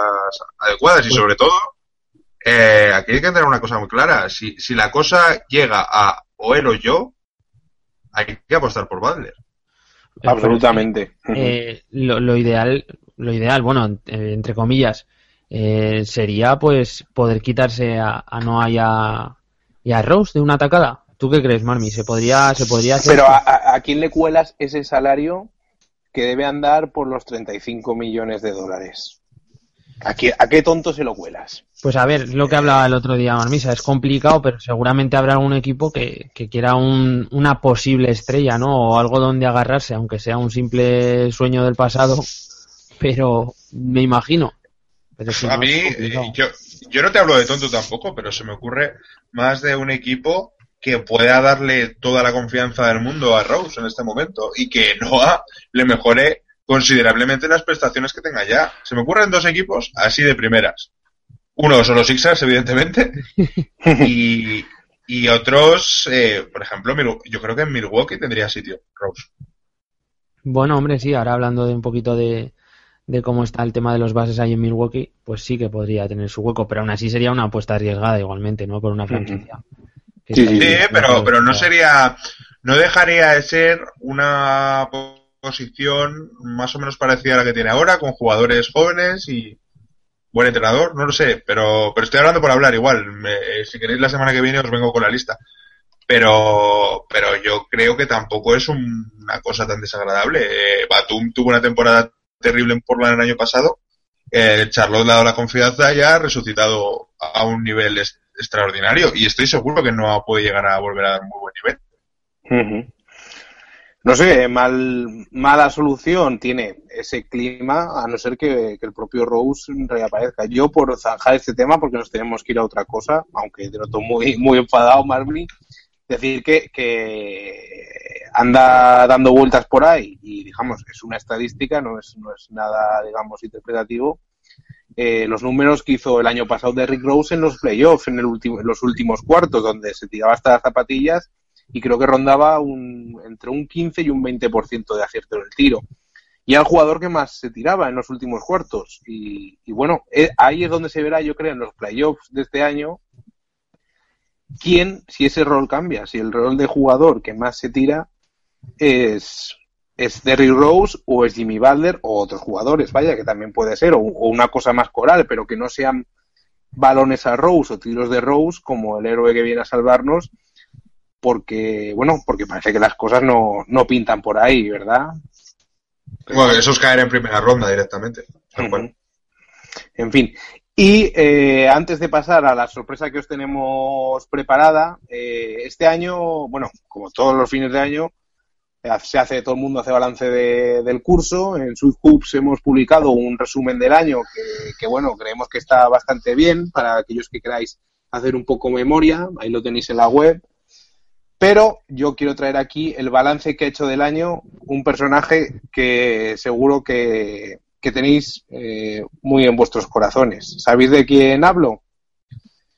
adecuadas y sobre todo, eh, aquí hay que tener una cosa muy clara, si, si la cosa llega a o él o yo, hay que apostar por Butler. Absolutamente. Eh, lo, lo ideal, lo ideal, bueno, eh, entre comillas, eh, sería pues poder quitarse a, a Noah y a, y a Rose de una atacada. ¿Tú qué crees, Marmi? ¿Se podría, se podría hacer? Pero ¿a, a, a quién le cuelas ese salario que debe andar por los 35 millones de dólares? ¿A qué, a qué tonto se lo cuelas? Pues a ver, es lo que hablaba el otro día Marmisa, es complicado, pero seguramente habrá algún equipo que, que quiera un, una posible estrella, ¿no? O algo donde agarrarse, aunque sea un simple sueño del pasado, pero me imagino. Pero si a no, mí, eh, yo, yo no te hablo de tonto tampoco, pero se me ocurre más de un equipo que pueda darle toda la confianza del mundo a Rose en este momento y que Noah le mejore considerablemente las prestaciones que tenga ya. Se me ocurren dos equipos así de primeras. Uno son los Sixers, evidentemente, y, y otros, eh, por ejemplo, yo creo que en Milwaukee tendría sitio Rose. Bueno, hombre, sí, ahora hablando de un poquito de, de cómo está el tema de los bases ahí en Milwaukee, pues sí que podría tener su hueco, pero aún así sería una apuesta arriesgada igualmente, ¿no? Por una franquicia. que Sí, sí, Sí, pero, pero no sería, no dejaría de ser una posición más o menos parecida a la que tiene ahora, con jugadores jóvenes y buen entrenador, no lo sé, pero, pero estoy hablando por hablar igual. Me- si queréis la semana que viene os vengo con la lista. Pero, pero yo creo que tampoco es un- una cosa tan desagradable. Eh, Batum tuvo una temporada terrible en Portland el año pasado. Eh, Charlotte ha dado la confianza y ha resucitado a un nivel extraordinario. Y estoy seguro que no puede llegar a volver a dar un muy buen nivel. No sé, mal, mala solución tiene ese clima, a no ser que, el propio Rose reaparezca. Yo, por zanjar este tema, porque nos tenemos que ir a otra cosa, aunque te noto muy, muy enfadado, Marvin, decir que, que anda dando vueltas por ahí y, digamos, es una estadística, no es, no es nada, digamos, interpretativo. Eh, los números que hizo el año pasado de Rick Rose en los playoffs, en, en los últimos cuartos, donde se tiraba hasta las zapatillas y creo que rondaba un, entre un 15 y un 20% de acierto en el tiro. Y el jugador que más se tiraba en los últimos cuartos. Y, y bueno, eh, ahí es donde se verá, yo creo, en los playoffs de este año, quién, si ese rol cambia, si el rol de jugador que más se tira es, es Derrick Rose o es Jimmy Butler o otros jugadores, vaya, que también puede ser, o una cosa más coral, pero que no sean balones a Rose o tiros de Rose como el héroe que viene a salvarnos, porque, bueno, porque parece que las cosas no, no pintan por ahí, ¿verdad? Bueno, eso es caer en primera ronda directamente. Ujú. En fin. Y eh, antes de pasar a la sorpresa que os tenemos preparada, eh, este año, bueno, como todos los fines de año, eh, se hace, todo el mundo hace balance de- del curso. En Sweet Hoops hemos publicado un resumen del año que, que, bueno, creemos que está bastante bien para aquellos que queráis hacer un poco memoria. Ahí lo tenéis en la web. Pero yo quiero traer aquí el balance que he hecho del año, un personaje que seguro que, que tenéis eh, muy en vuestros corazones. ¿Sabéis de quién hablo?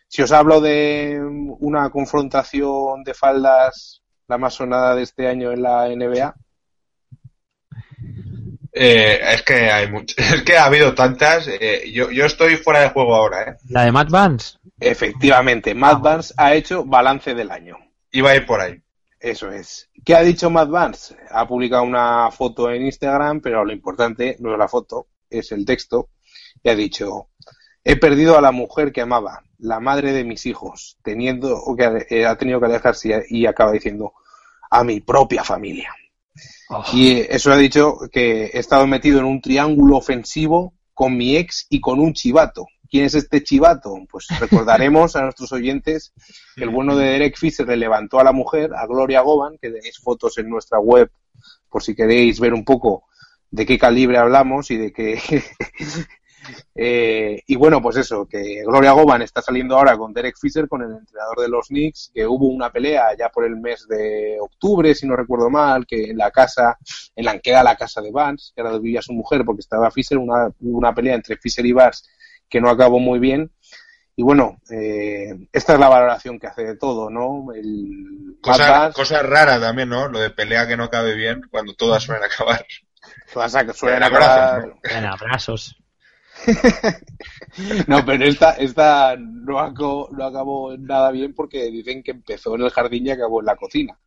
Si os hablo de una confrontación de faldas, la más sonada de este año en la NBA, Eh, es que hay much- es que ha habido tantas. eh, yo, yo estoy fuera de juego ahora, ¿eh? La de Matt Vance. efectivamente, Matt Vance ha hecho balance del año. Iba a ir por ahí. Eso es. ¿Qué ha dicho Matt Vance? Ha publicado una foto en Instagram, pero lo importante no es la foto, es el texto. Y ha dicho, he perdido a la mujer que amaba, la madre de mis hijos, teniendo o que eh, ha tenido que alejarse y acaba diciendo, a mi propia familia. Y eh, eso ha dicho que he estado metido en un triángulo ofensivo con mi ex y con un chivato. ¿Quién es este chivato? Pues recordaremos a nuestros oyentes que el bueno de Derek Fisher le levantó a la mujer, a Gloria Govan, que tenéis fotos en nuestra web por si queréis ver un poco de qué calibre hablamos y de qué... Eh, y bueno, pues eso, que Gloria Govan está saliendo ahora con Derek Fisher, con el entrenador de los Knicks, que hubo una pelea ya por el mes de octubre, si no recuerdo mal, que en la casa, en la que era la casa de Vance, que era donde vivía su mujer, porque estaba Fisher, una, hubo una pelea entre Fisher y Vance que no acabó muy bien. Y bueno, eh, esta es la valoración que hace de todo, ¿no? El Cosa, rara también, ¿no? Lo de pelea que no cabe bien cuando todas suelen acabar. todas suelen Abrazos, acabar- ¿no? En abrazos. No, pero esta, esta no, acabó, no acabó nada bien porque dicen que empezó en el jardín y acabó en la cocina.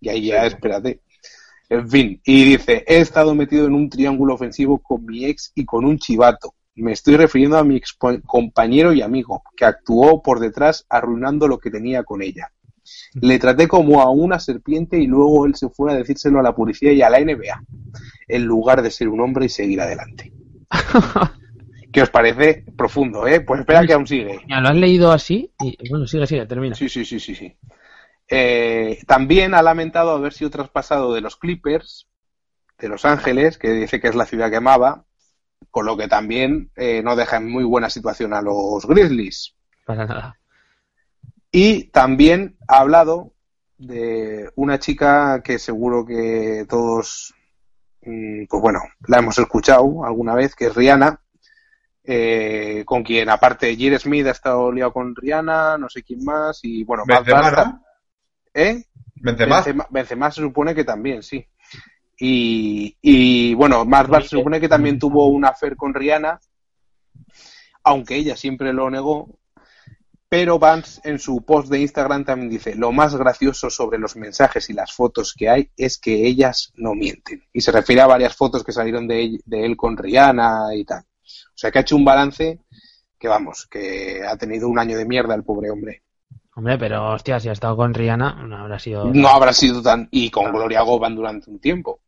Y ahí ya, espérate. En fin, y dice, he estado metido en un triángulo ofensivo con mi ex y con un chivato. Me estoy refiriendo a mi ex compañero y amigo, que actuó por detrás arruinando lo que tenía con ella. Le traté como a una serpiente y luego él se fue a decírselo a la policía y a la NBA, en lugar de ser un hombre y seguir adelante. que os parece profundo, ¿eh? Pues espera que aún sigue. Ya, ¿Lo has leído así? Y, bueno, sigue, sigue, termina. Sí, sí, sí, sí, sí. Eh, también ha lamentado haber sido traspasado de los Clippers, de Los Ángeles, que dice que es la ciudad que amaba, con lo que también eh, no deja en muy buena situación a los Grizzlies. Para nada. Y también ha hablado de una chica que seguro que todos, mm, pues bueno, la hemos escuchado alguna vez, que es Rihanna, eh, con quien aparte Jir Smith ha estado liado con Rihanna, no sé quién más, y bueno, Matt Benzema, Barnes- ¿no? ¿Eh? Benzema. Benzema, Benzema se supone que también, sí. Y, y bueno, Matt Barnes se supone que también tuvo un affair con Rihanna, aunque ella siempre lo negó. Pero Vance en su post de Instagram también dice, lo más gracioso sobre los mensajes y las fotos que hay es que ellas no mienten. Y se refiere a varias fotos que salieron de él, de él con Rihanna y tal. O sea que ha hecho un balance que vamos, que ha tenido un año de mierda el pobre hombre. Hombre, pero hostia, si ha estado con Rihanna, no habrá sido. No habrá sido tan... Y con Gloria Govan durante un tiempo.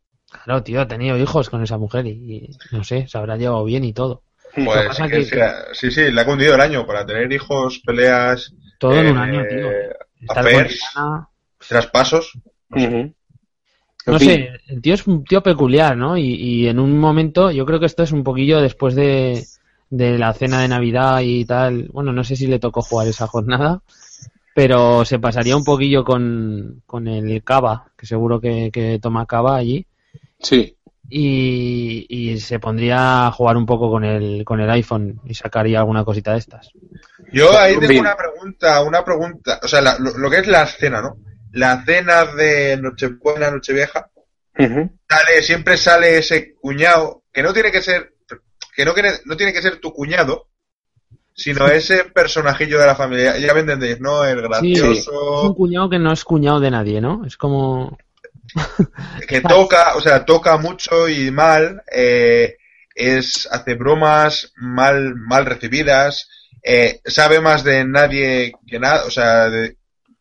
Claro, tío, ha tenido hijos con esa mujer y, y no sé, se habrá llevado bien y todo. Pues pasa que que- sea- sí, sí, le ha cundido el año para tener hijos, peleas, Todo en un eh, año, tío. Affairs, traspasos. Ujú. En No sé, el tío es un tío peculiar, ¿no? Y, y en un momento, yo creo que esto es un poquillo después de, de la cena de Navidad y tal. Bueno, no sé si le tocó jugar esa jornada, pero se pasaría un poquillo con, con el Cava, que seguro que, que toma Cava allí. Sí. Y, y se pondría a jugar un poco con el, con el iPhone y sacaría alguna cosita de estas. Yo ahí tengo una pregunta, una pregunta, o sea, la- lo, lo que es la cena, ¿no? La cena de Nochebuena, Nochevieja, sale, siempre sale ese cuñado, que no tiene que ser, que no, quiere- no tiene que ser tu cuñado, sino ese personajillo de la familia. Ya me entendéis, ¿no? El Sí, es gracioso, un cuñado que no es cuñado de nadie, ¿no? Es como... que toca, o sea, toca mucho y mal, eh, es, hace bromas mal, mal recibidas, eh, sabe más de nadie que nada, o sea, de,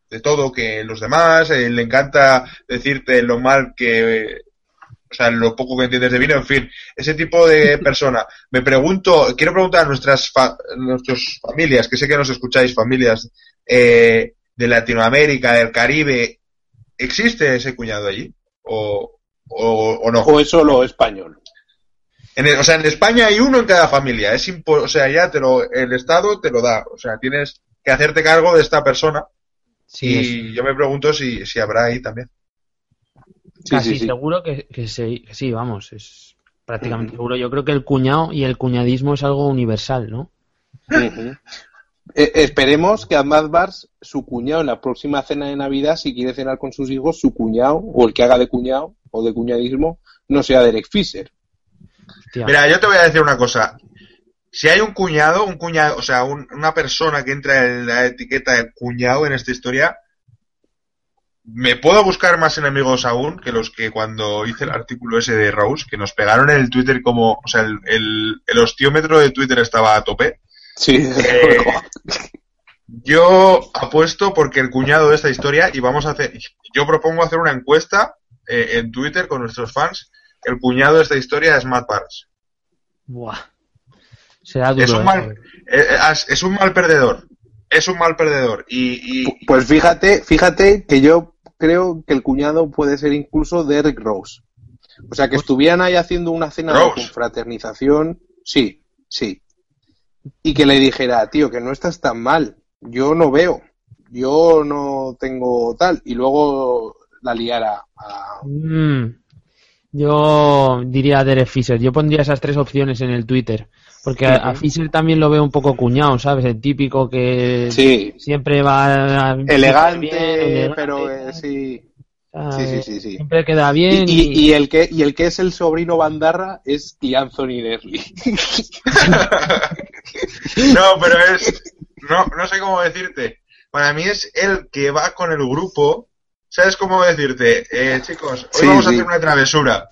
de todo que los demás, eh, le encanta decirte lo mal que, o sea, lo poco que entiendes de vino, en fin, ese tipo de persona. Me pregunto, quiero preguntar a nuestras, fa- nuestras familias, que sé que nos escucháis, familias eh, de Latinoamérica, del Caribe, ¿existe ese cuñado allí? ¿O, o, o no? O es solo español. En el- o sea, en España hay uno en cada familia. Es impo- o sea, ya te lo, el Estado te lo da. O sea, tienes que hacerte cargo de esta persona. Sí, es- y yo me pregunto si, si habrá ahí también. Sí, Casi sí, sí. seguro que, que se- que sí, vamos, es prácticamente seguro. Yo creo que el cuñado y el cuñadismo es algo universal, ¿no? Ujú. Eh, esperemos que a Mad Bars, su cuñado en la próxima cena de Navidad, si quiere cenar con sus hijos, su cuñado, o el que haga de cuñado, o de cuñadismo, no sea Derek Fisher. Hostia. Mira, yo te voy a decir una cosa. Si hay un cuñado, un cuñado, o sea, un- una persona que entra en la etiqueta de cuñado en esta historia, me puedo buscar más enemigos aún que los que cuando hice el artículo ese de Rose, que nos pegaron en el Twitter como, o sea, el, el, el de Twitter estaba a tope. Sí, Eh, Yo apuesto porque el cuñado de esta historia, y vamos a hacer, yo propongo hacer una encuesta eh, en Twitter con nuestros fans, el cuñado de esta historia es Matt Barnes. Buah. Será duro. Es un ¿eh? mal, es un mal perdedor. Es un mal perdedor. Y, y- pues fíjate, fíjate que yo creo que el cuñado puede ser incluso Derek Rose. O sea, que estuvieran ahí haciendo una cena de confraternización, sí, sí. Y que le dijera, tío, que no estás tan mal, yo no veo, yo no tengo tal, y luego la liara a... Mm, yo diría Derek Fisher. Yo pondría esas tres opciones en el Twitter. Porque a. Fisher también lo veo un poco cuñado, ¿sabes? El típico que Sí, siempre va elegante, bien, elegante, pero eh, sí, sí, sí, sí, sí. Siempre queda Y, bien. y- y el que, y el que es el sobrino Bandarra es y Anthony Derley. no, pero es, no, no sé cómo decirte. Para mí es el que va con el grupo. ¿Sabes cómo decirte? Eh, chicos, hoy Sí, vamos a hacer una travesura.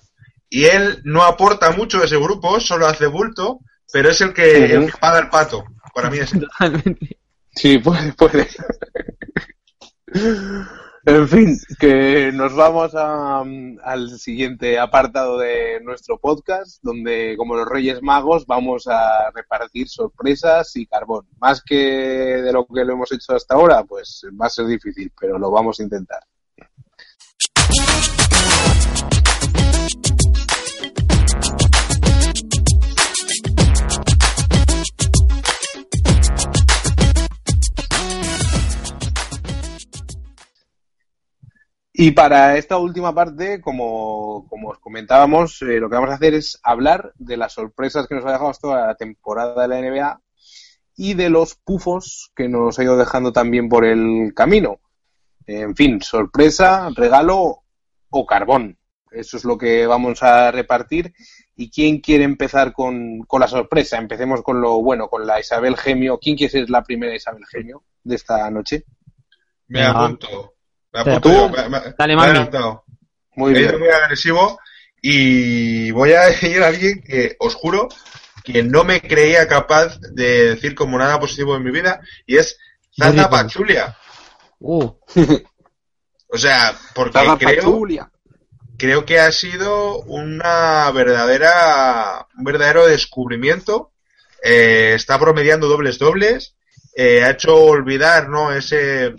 Y él no aporta mucho a ese grupo, solo hace bulto, pero es el que, el que paga el pato. Para mí es. Totalmente. Sí, puede, puede. En fin, que nos vamos a, al siguiente apartado de nuestro podcast, donde como los Reyes Magos vamos a repartir sorpresas y carbón. Más que de lo que lo hemos hecho hasta ahora, pues va a ser difícil, pero lo vamos a intentar. Y para esta última parte, como, como os comentábamos, eh, lo que vamos a hacer es hablar de las sorpresas que nos ha dejado toda la temporada de la NBA y de los pufos que nos ha ido dejando también por el camino. En fin, sorpresa, regalo o carbón. Eso es lo que vamos a repartir. ¿Y quién quiere empezar con, con la sorpresa? Empecemos con lo bueno, con la Isabel Gemio. ¿Quién quiere ser la primera Isabel Gemio de esta noche? Me apunto. Me. Me, me- dale, me adelantado. Muy bien. muy agresivo y voy a ir a alguien que os juro que no me creía capaz de decir como nada positivo en mi vida y es Zaza. Pachulia. Uh, O sea, porque Zaza creo, Pachulia. creo que ha sido una verdadera, un verdadero descubrimiento. Eh, está promediando dobles dobles. Eh, ha hecho olvidar, ¿no? Ese,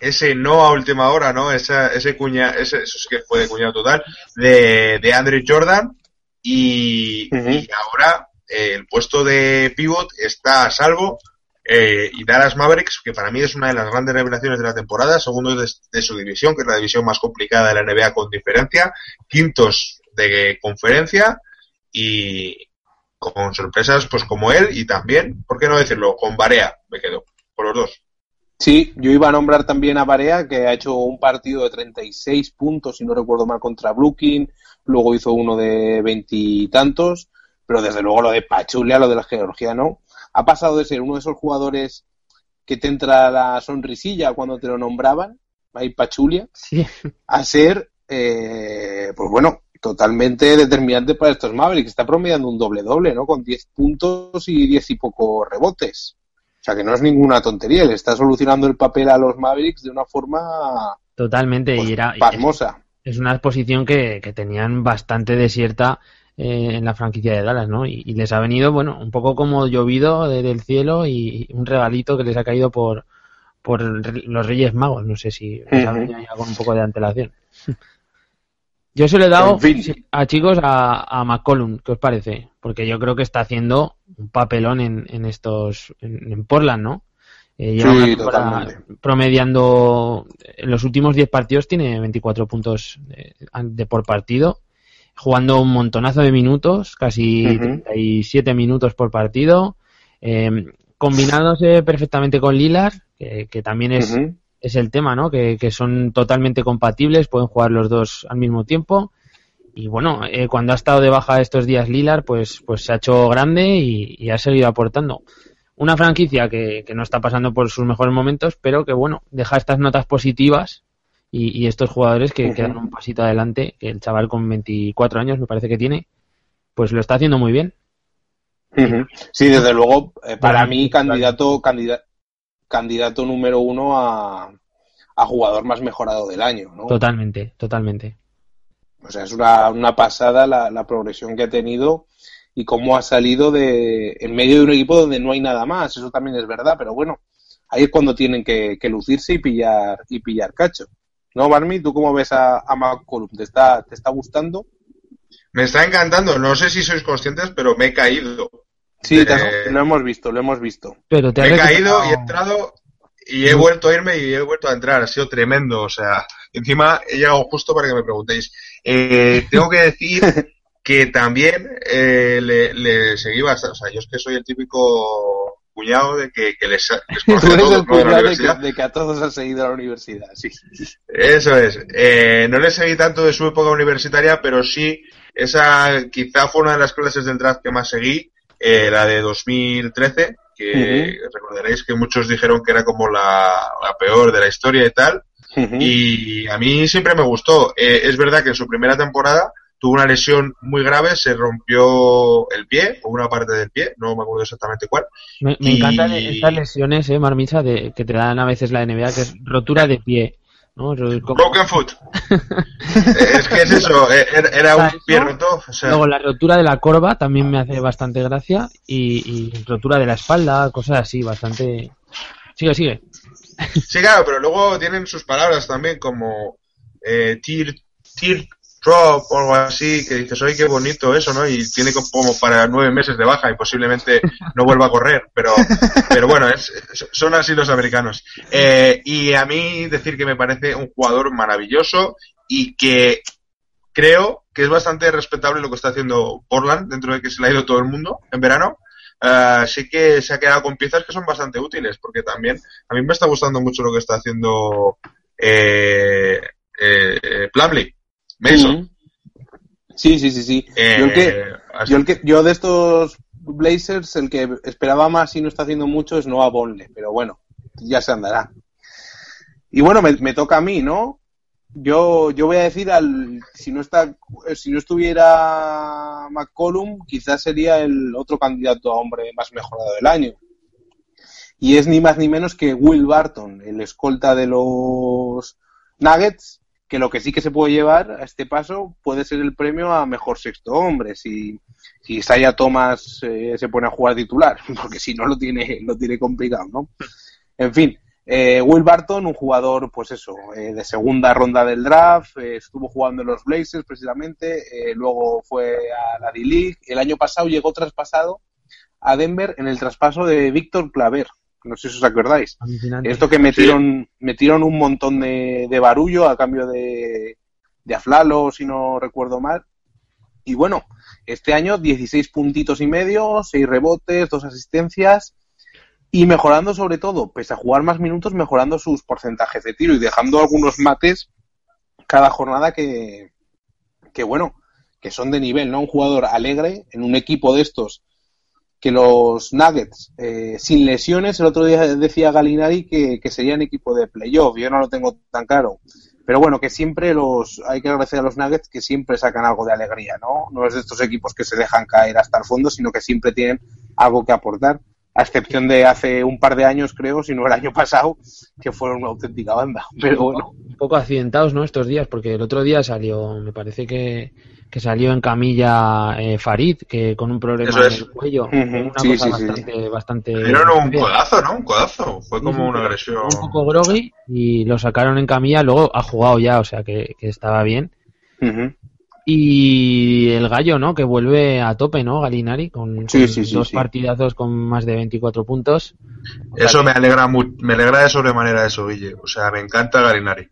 ese no a última hora, ¿no? Esa, ese cuña, ese, eso es que fue de cuñado total, de, de Andrew Jordan. Y, y ahora eh, el puesto de pivot está a salvo. Eh, y Dallas Mavericks, que para mí es una de las grandes revelaciones de la temporada, segundo de, de su división, que es la división más complicada de la NBA con diferencia, quintos de conferencia y con sorpresas pues como él y también, ¿por qué no decirlo? Con Barea, me quedo, por los dos. Sí, yo iba a nombrar también a Barea, que ha hecho un partido de 36 puntos, si no recuerdo mal, contra Brooklyn. Luego hizo uno de veintitantos. Pero desde luego lo de Pachulia, lo del georgiano, ha pasado de ser uno de esos jugadores que te entra la sonrisilla cuando te lo nombraban, ahí Pachulia, sí. a ser, eh, pues bueno, totalmente determinante para estos Mavericks. Está promediando un doble-doble, ¿no? Con 10 puntos y 10 y poco rebotes. O sea que no es ninguna tontería, le está solucionando el papel a los Mavericks de una forma Totalmente. pues, y era, pasmosa. es una posición que, que tenían bastante desierta eh, en la franquicia de Dallas, ¿no? Y, y les ha venido, bueno, un poco como llovido de- del cielo y un regalito que les ha caído por, por los Reyes Magos. No sé si les ha venido ya con un poco de antelación. Yo se lo he dado En fin. sí, a chicos a, a McCollum, ¿qué os parece? Porque yo creo que está haciendo un papelón en, en estos, en, en Portland, ¿no? Eh, lleva Sí, una temporada promediando en los últimos 10 partidos tiene 24 puntos de, de por partido, jugando un montonazo de minutos, casi Ujú. 37 minutos por partido, eh, combinándose perfectamente con Lillard, que, que también es. Es el tema, ¿no? Que, que son totalmente compatibles, pueden jugar los dos al mismo tiempo. Y bueno, eh, cuando ha estado de baja estos días Lilar, pues, pues se ha hecho grande y, y ha seguido aportando. Una franquicia que, que no está pasando por sus mejores momentos, pero que bueno, deja estas notas positivas y, y estos jugadores que, Ujú. que dan un pasito adelante, que el chaval con 24 años me parece que tiene, pues lo está haciendo muy bien. Sí, desde luego, eh, para mí candidato, candida- candidato número uno a, a jugador más mejorado del año, ¿no? Totalmente, totalmente. O sea, es una, una pasada la, la progresión que ha tenido y cómo ha salido de en medio de un equipo donde no hay nada más. Eso también es verdad, pero bueno, ahí es cuando tienen que, que lucirse y pillar y pillar cacho. ¿No, Barmi? ¿Tú cómo ves a, a McCollum? ¿Te está, ¿Te está gustando? Me está encantando, no sé si sois conscientes, pero me he caído. Sí, has- lo hemos visto, lo hemos visto. Pero te he caído y he entrado y he vuelto a irme y he vuelto a entrar. Ha sido tremendo. O sea, encima he llegado justo para que me preguntéis. Eh, tengo que decir que también eh, le, le seguí bastante. O sea, yo es que soy el típico cuñado de que, que les, les conoce ¿no? de la universidad. que, de que a todos has seguido a la universidad, sí. Eso es. Eh, no le seguí tanto de su época universitaria, pero sí, esa quizá fue una de las clases del draft que más seguí, eh, la de 2013, que recordaréis que muchos dijeron que era como la, la peor de la historia y tal. Y a mí siempre me gustó. Eh, es verdad que en su primera temporada tuvo una lesión muy grave, se rompió el pie, o una parte del pie, no me acuerdo exactamente cuál. Me, me Y- encantan estas lesiones, eh, Marmisa, de, que te dan a veces la NBA, que es rotura de pie. ¿No? Como- Broken foot. Es que es eso, eh, era, un pie roto. O sea, Luego la rotura de la corva también me hace bastante gracia y, y rotura de la espalda, cosas así, bastante... Sigue, sigue. Sí, claro, pero luego tienen sus palabras también como eh, tear, tear o algo así, que dices, oye, qué bonito eso, ¿no? Y tiene como para nueve meses de baja y posiblemente no vuelva a correr, pero, pero bueno, es, son así los americanos. Eh, y a mí decir que me parece un jugador maravilloso y que creo que es bastante respetable lo que está haciendo Portland, dentro de que se le ha ido todo el mundo en verano. Ah, sí que se ha quedado con piezas que son bastante útiles, porque también a mí me está gustando mucho lo que está haciendo eh, eh, Plumlee, Mason. Mm. Sí, sí, sí, sí. Eh, yo, el que, así- yo, el que, yo de estos Blazers, el que esperaba más y no está haciendo mucho es Noah Bonle, pero bueno, ya se andará. Y bueno, me, me toca a mí, ¿no? Yo, yo voy a decir al si no está si no estuviera McCollum, quizás sería el otro candidato a hombre más mejorado del año. Y es ni más ni menos que Will Barton, el escolta de los Nuggets, que lo que sí que se puede llevar a este paso puede ser el premio a mejor sexto hombre si, si Isaiah Thomas eh, se pone a jugar titular, porque si no lo tiene, lo tiene complicado, ¿no? En fin, eh, Will Barton, un jugador, pues eso, eh, de segunda ronda del draft, eh, estuvo jugando en los Blazers precisamente, eh, luego fue a la D-League, el año pasado llegó traspasado a Denver en el traspaso de Víctor Claver, no sé si os acordáis. Alucinante. Esto que metieron, metieron un montón de, de barullo a cambio de, de Aflalo, si no recuerdo mal. Y bueno, este año 16 puntitos y medio, 6 rebotes, 2 asistencias y mejorando sobre todo, pese a jugar más minutos, mejorando sus porcentajes de tiro y dejando algunos mates cada jornada que, que bueno, que son de nivel, ¿no? Un jugador alegre en un equipo de estos que los Nuggets, eh, sin lesiones, el otro día decía Galinari que, que serían equipo de playoff, yo no lo tengo tan claro. Pero bueno, que siempre los, hay que agradecer a los Nuggets que siempre sacan algo de alegría, ¿no? No es de estos equipos que se dejan caer hasta el fondo, sino que siempre tienen algo que aportar, a excepción de hace un par de años, creo, si no el año pasado, que fueron una auténtica banda. Pero bueno, Un poco accidentados, ¿no? Estos días, porque el otro día salió, me parece que, que salió en camilla eh, Farid, que con un problema Eso en es. el cuello. Una sí, cosa sí, sí. bastante, bastante. Dieron un codazo, ¿no? Un codazo. Fue como una agresión. Un poco groggy y lo sacaron en camilla, luego ha jugado ya, o sea que, que estaba bien. Y el gallo, ¿no? Que vuelve a tope, ¿no? Galinari, con, Sí, con sí, sí, dos sí. partidazos con más de 24 puntos. O sea Eso me alegra me alegra de sobremanera eso, Guille. O sea, me encanta Garinari.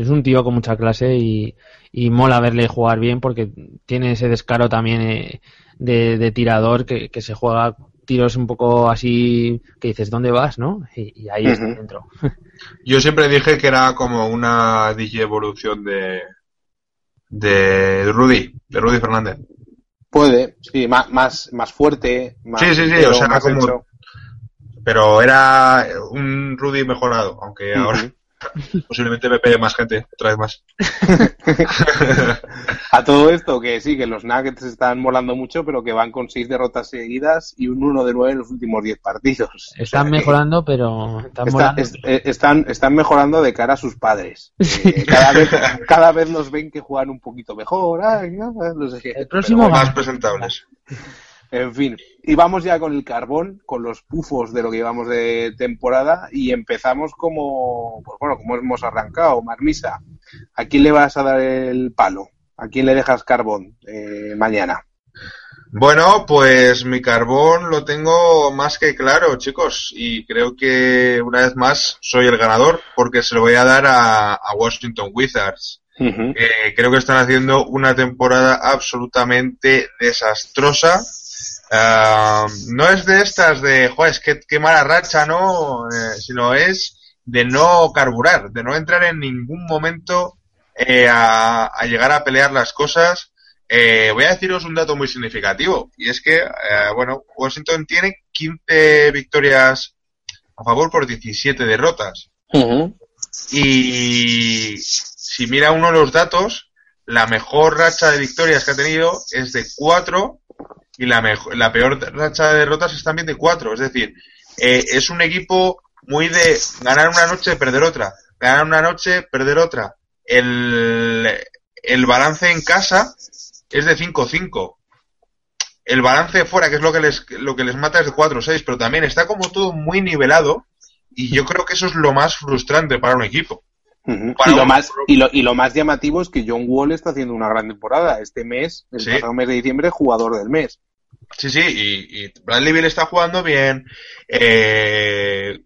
Es un tío con mucha clase y, y mola verle jugar bien porque tiene ese descaro también eh, de, de tirador que, que se juega tiros un poco así que dices, ¿dónde vas? ¿no? Y, y ahí está dentro. Yo siempre dije que era como una DJ evolución de de Rudy, de Rudy Fernández. puede, sí, más, más, más fuerte, más, Sí, sí, sí, pero o sea, más como-. Pero era un Rudy mejorado, aunque ahora posiblemente me pegue más gente, otra vez más. A todo esto, que sí, que los Nuggets están molando mucho, pero que van con seis derrotas seguidas y un 1 de 9 en los últimos 10 partidos. O Están sea, mejorando, pero están está- molando. es- eh, están, están mejorando de cara a sus padres. Eh, cada, vez, cada vez nos ven que juegan un poquito mejor. ay, no, no sé qué. El próximo bueno, Más presentables. En fin, y vamos ya con el carbón, con los pufos de lo que llevamos de temporada y empezamos como, pues bueno, como hemos arrancado, Marmisa. ¿A quién le vas a dar el palo? ¿A quién le dejas carbón eh, mañana? Bueno, pues mi carbón lo tengo más que claro, chicos, y creo que una vez más soy el ganador porque se lo voy a dar a, a Washington Wizards. Eh, creo que están haciendo una temporada absolutamente desastrosa. Ah, no es de estas de, joder, es que qué mala racha, ¿no? Eh, sino es de no carburar, de no entrar en ningún momento eh, a, a llegar a pelear las cosas. Eh, voy a deciros un dato muy significativo, y es que, eh, bueno, Washington tiene 15 victorias a favor por 17 derrotas. Y si mira uno de los datos, la mejor racha de victorias que ha tenido es de 4 y la, mejo- la peor racha de derrotas es también de 4. Es decir, eh, es un equipo muy de ganar una noche perder otra. ganar una noche, perder otra. El, el balance en casa es de 5-5. El balance fuera, que es lo que les, lo que les mata, es de 4-6, pero también está como todo muy nivelado y yo creo que eso es lo más frustrante para un equipo. Para Y lo, un- más, y, lo, y lo más llamativo es que John Wall está haciendo una gran temporada. Este mes, el Sí. pasado mes de diciembre, jugador del mes. Sí, sí, y, y Bradley Bill está jugando bien. Eh,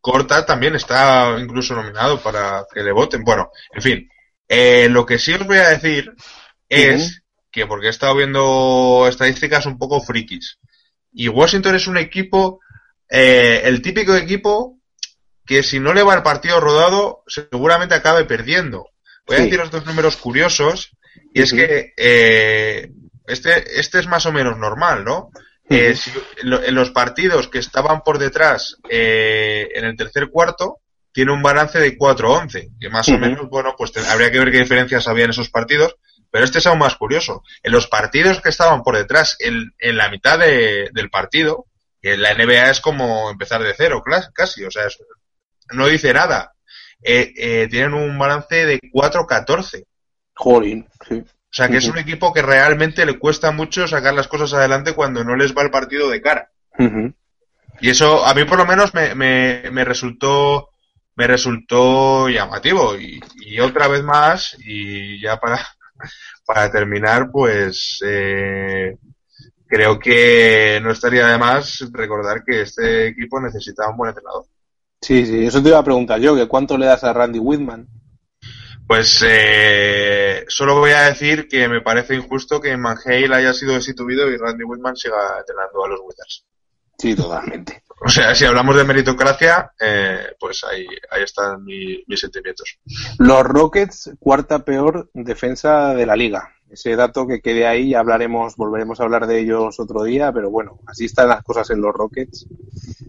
Corta también está incluso nominado para que le voten. Bueno, en fin. Eh, lo que sí os voy a decir es que, porque he estado viendo estadísticas un poco frikis, y Washington es un equipo, eh, el típico equipo que si no le va el partido rodado, seguramente acabe perdiendo. Voy a Sí. deciros dos números curiosos, y es que eh, este, este es más o menos normal, ¿no? Eh, Ujú. si- lo- en los partidos que estaban por detrás eh, en el tercer cuarto, tiene un balance de 4-11, que más o menos, bueno, pues te- habría que ver qué diferencias había en esos partidos, pero este es aún más curioso. En los partidos que estaban por detrás, en, en la mitad de- del partido, que la NBA es como empezar de cero, casi, o sea, es- no dice nada. Eh, eh, tienen un balance de 4-14. Jolín, sí. O sea, que es un equipo que realmente le cuesta mucho sacar las cosas adelante cuando no les va el partido de cara. Y eso a mí por lo menos me, me, me resultó me resultó llamativo y, y otra vez más y ya para para terminar pues eh, creo que no estaría de más recordar que este equipo necesitaba un buen entrenador. Sí, sí, eso te iba a preguntar yo, que cuánto le das a Randy Whitman. Pues eh, solo voy a decir que me parece injusto que Manhale haya sido destituido y Randy Whitman siga entrenando a los Wizards. Sí, totalmente. O sea, si hablamos de meritocracia, eh, pues ahí, ahí están mi- mis sentimientos. Los Rockets, cuarta peor defensa de la liga. Ese dato que quede ahí, ya hablaremos, volveremos a hablar de ellos otro día, pero bueno, así están las cosas en los Rockets.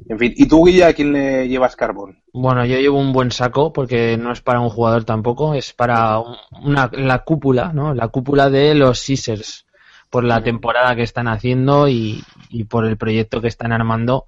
En fin, ¿y tú, Guilla, a quién le llevas carbón? Bueno, yo llevo un buen saco porque no es para un jugador tampoco, es para un- una, la cúpula, ¿no? La cúpula de los Caesars por la temporada que están haciendo y, y por el proyecto que están armando.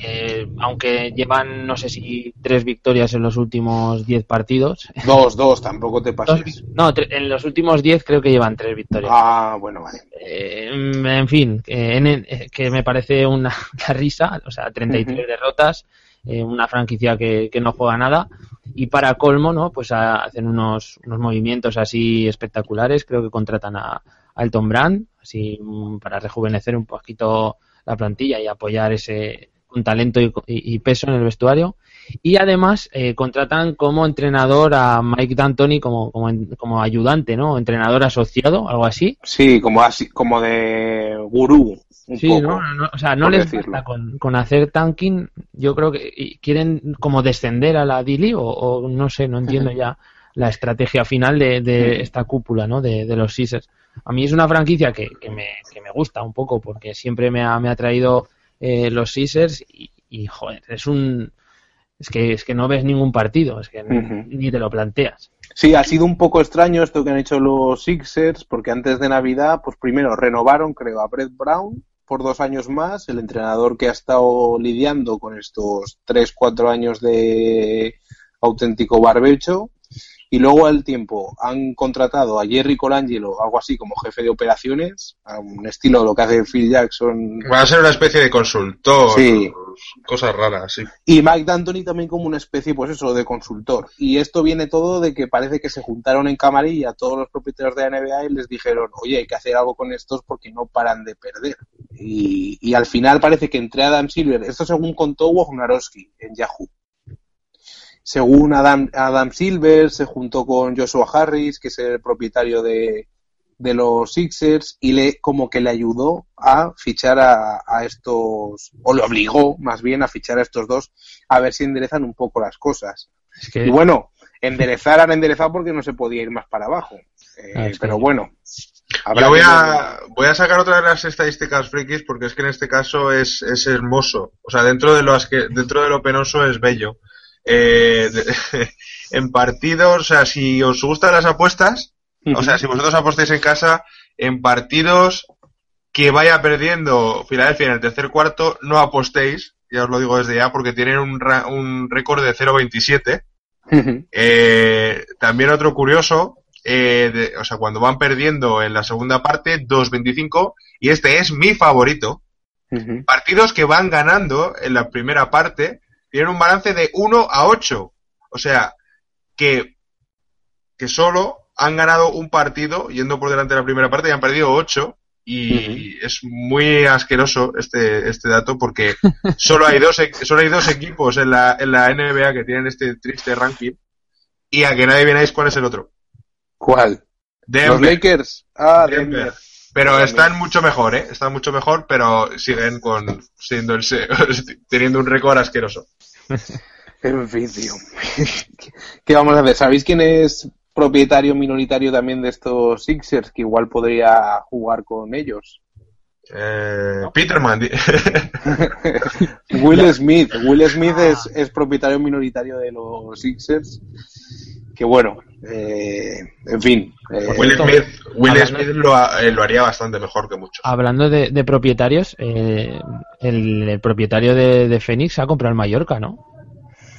Que, aunque llevan, no sé si tres victorias en los últimos diez partidos. Dos, dos, tampoco te pases. no, en los últimos diez creo que llevan tres victorias. Ah, bueno, vale. Eh, en fin, que, en- eh, que me parece una, una risa, o sea, 33 Ujú. derrotas, eh, una franquicia que, que no juega nada y para colmo, ¿no? Pues a- hacen unos, unos movimientos así espectaculares, creo que contratan a, a Elton Brand, así mm, para rejuvenecer un poquito la plantilla y apoyar ese con talento y, y- peso en el vestuario. Y además eh, contratan como entrenador a Mike D'Antoni como, como, como ayudante, ¿no? Entrenador asociado, algo así. Sí, como así, como de gurú, un Sí, poco. ¿no? No, o sea, no les basta con, con hacer tanking. Yo creo que quieren como descender a la Dili o, o no sé, no entiendo ya la estrategia final de, de esta cúpula, ¿no? De, de los Caesars. A mí es una franquicia que, que, me, que me gusta un poco porque siempre me ha, me ha traído eh, los Caesars y, y, joder, es un... Es que, es que no ves ningún partido, es que ni te lo planteas. Sí, ha sido un poco extraño esto que han hecho los Sixers, porque antes de Navidad, pues primero renovaron, creo, a Brett Brown por dos años más, el entrenador que ha estado lidiando con estos tres, cuatro años de auténtico barbecho, y luego al tiempo han contratado a Jerry Colangelo, algo así como jefe de operaciones, a un estilo de lo que hace Phil Jackson Va a ser una especie de consultor, Sí. cosas raras, sí. Y Mike D'Antoni también como una especie, pues eso, de consultor. Y esto viene todo de que parece que se juntaron en camarilla todos los propietarios de la NBA y les dijeron, oye, hay que hacer algo con estos porque no paran de perder. Y, y al final parece que entre Adam Silver, esto según contó Wojnarowski en Yahoo. Según Adam, Adam Silver se juntó con Joshua Harris, que es el propietario de, de los Sixers, y le como que le ayudó a fichar a, a estos, o le obligó más bien a fichar a estos dos, a ver si enderezan un poco las cosas. Es que Y bueno, enderezar han enderezado porque no se podía ir más para abajo. Eh, Ah, que- pero bueno. Yo voy a, voy a sacar otra de las estadísticas frikis porque es que en este caso es, es hermoso. O sea, dentro de lo, asque- dentro de lo penoso es bello. Eh, en partidos, o sea, si os gustan las apuestas, o sea, si vosotros apostáis en casa, en partidos que vaya perdiendo Filadelfia en el tercer cuarto, no apostéis, ya os lo digo desde ya, porque tienen un, ra- un récord de 0-27. Eh, también otro curioso, eh, de- o sea, cuando van perdiendo en la segunda parte, 2-25, y este es mi favorito, partidos que van ganando en la primera parte tienen un balance de 1 a 8. O sea, que, que solo han ganado un partido yendo por delante de la primera parte y han perdido 8. Y es muy asqueroso este, este dato porque solo hay dos, solo hay dos equipos en la, en la NBA que tienen este triste ranking. Y a que nadie adivináis cuál es el otro. ¿Cuál? ¿Los Denver. Lakers? Ah, Denver. Denver. Pero están mucho mejor, ¿eh? Están mucho mejor, pero siguen con siendo el teniendo un récord asqueroso. En fin, tío. ¿Qué vamos a hacer? ¿Sabéis quién es propietario minoritario también de estos Sixers? Que igual podría jugar con ellos. Eh, Peterman. di- Will Smith. Will Smith es, es propietario minoritario de los Sixers. Que bueno, eh, en fin. eh, Will Smith, Will Hablando- Smith lo, ha- eh, lo haría bastante mejor que muchos. Hablando de, de propietarios, eh, el, el propietario de, de Fénix ha comprado el Mallorca, ¿no?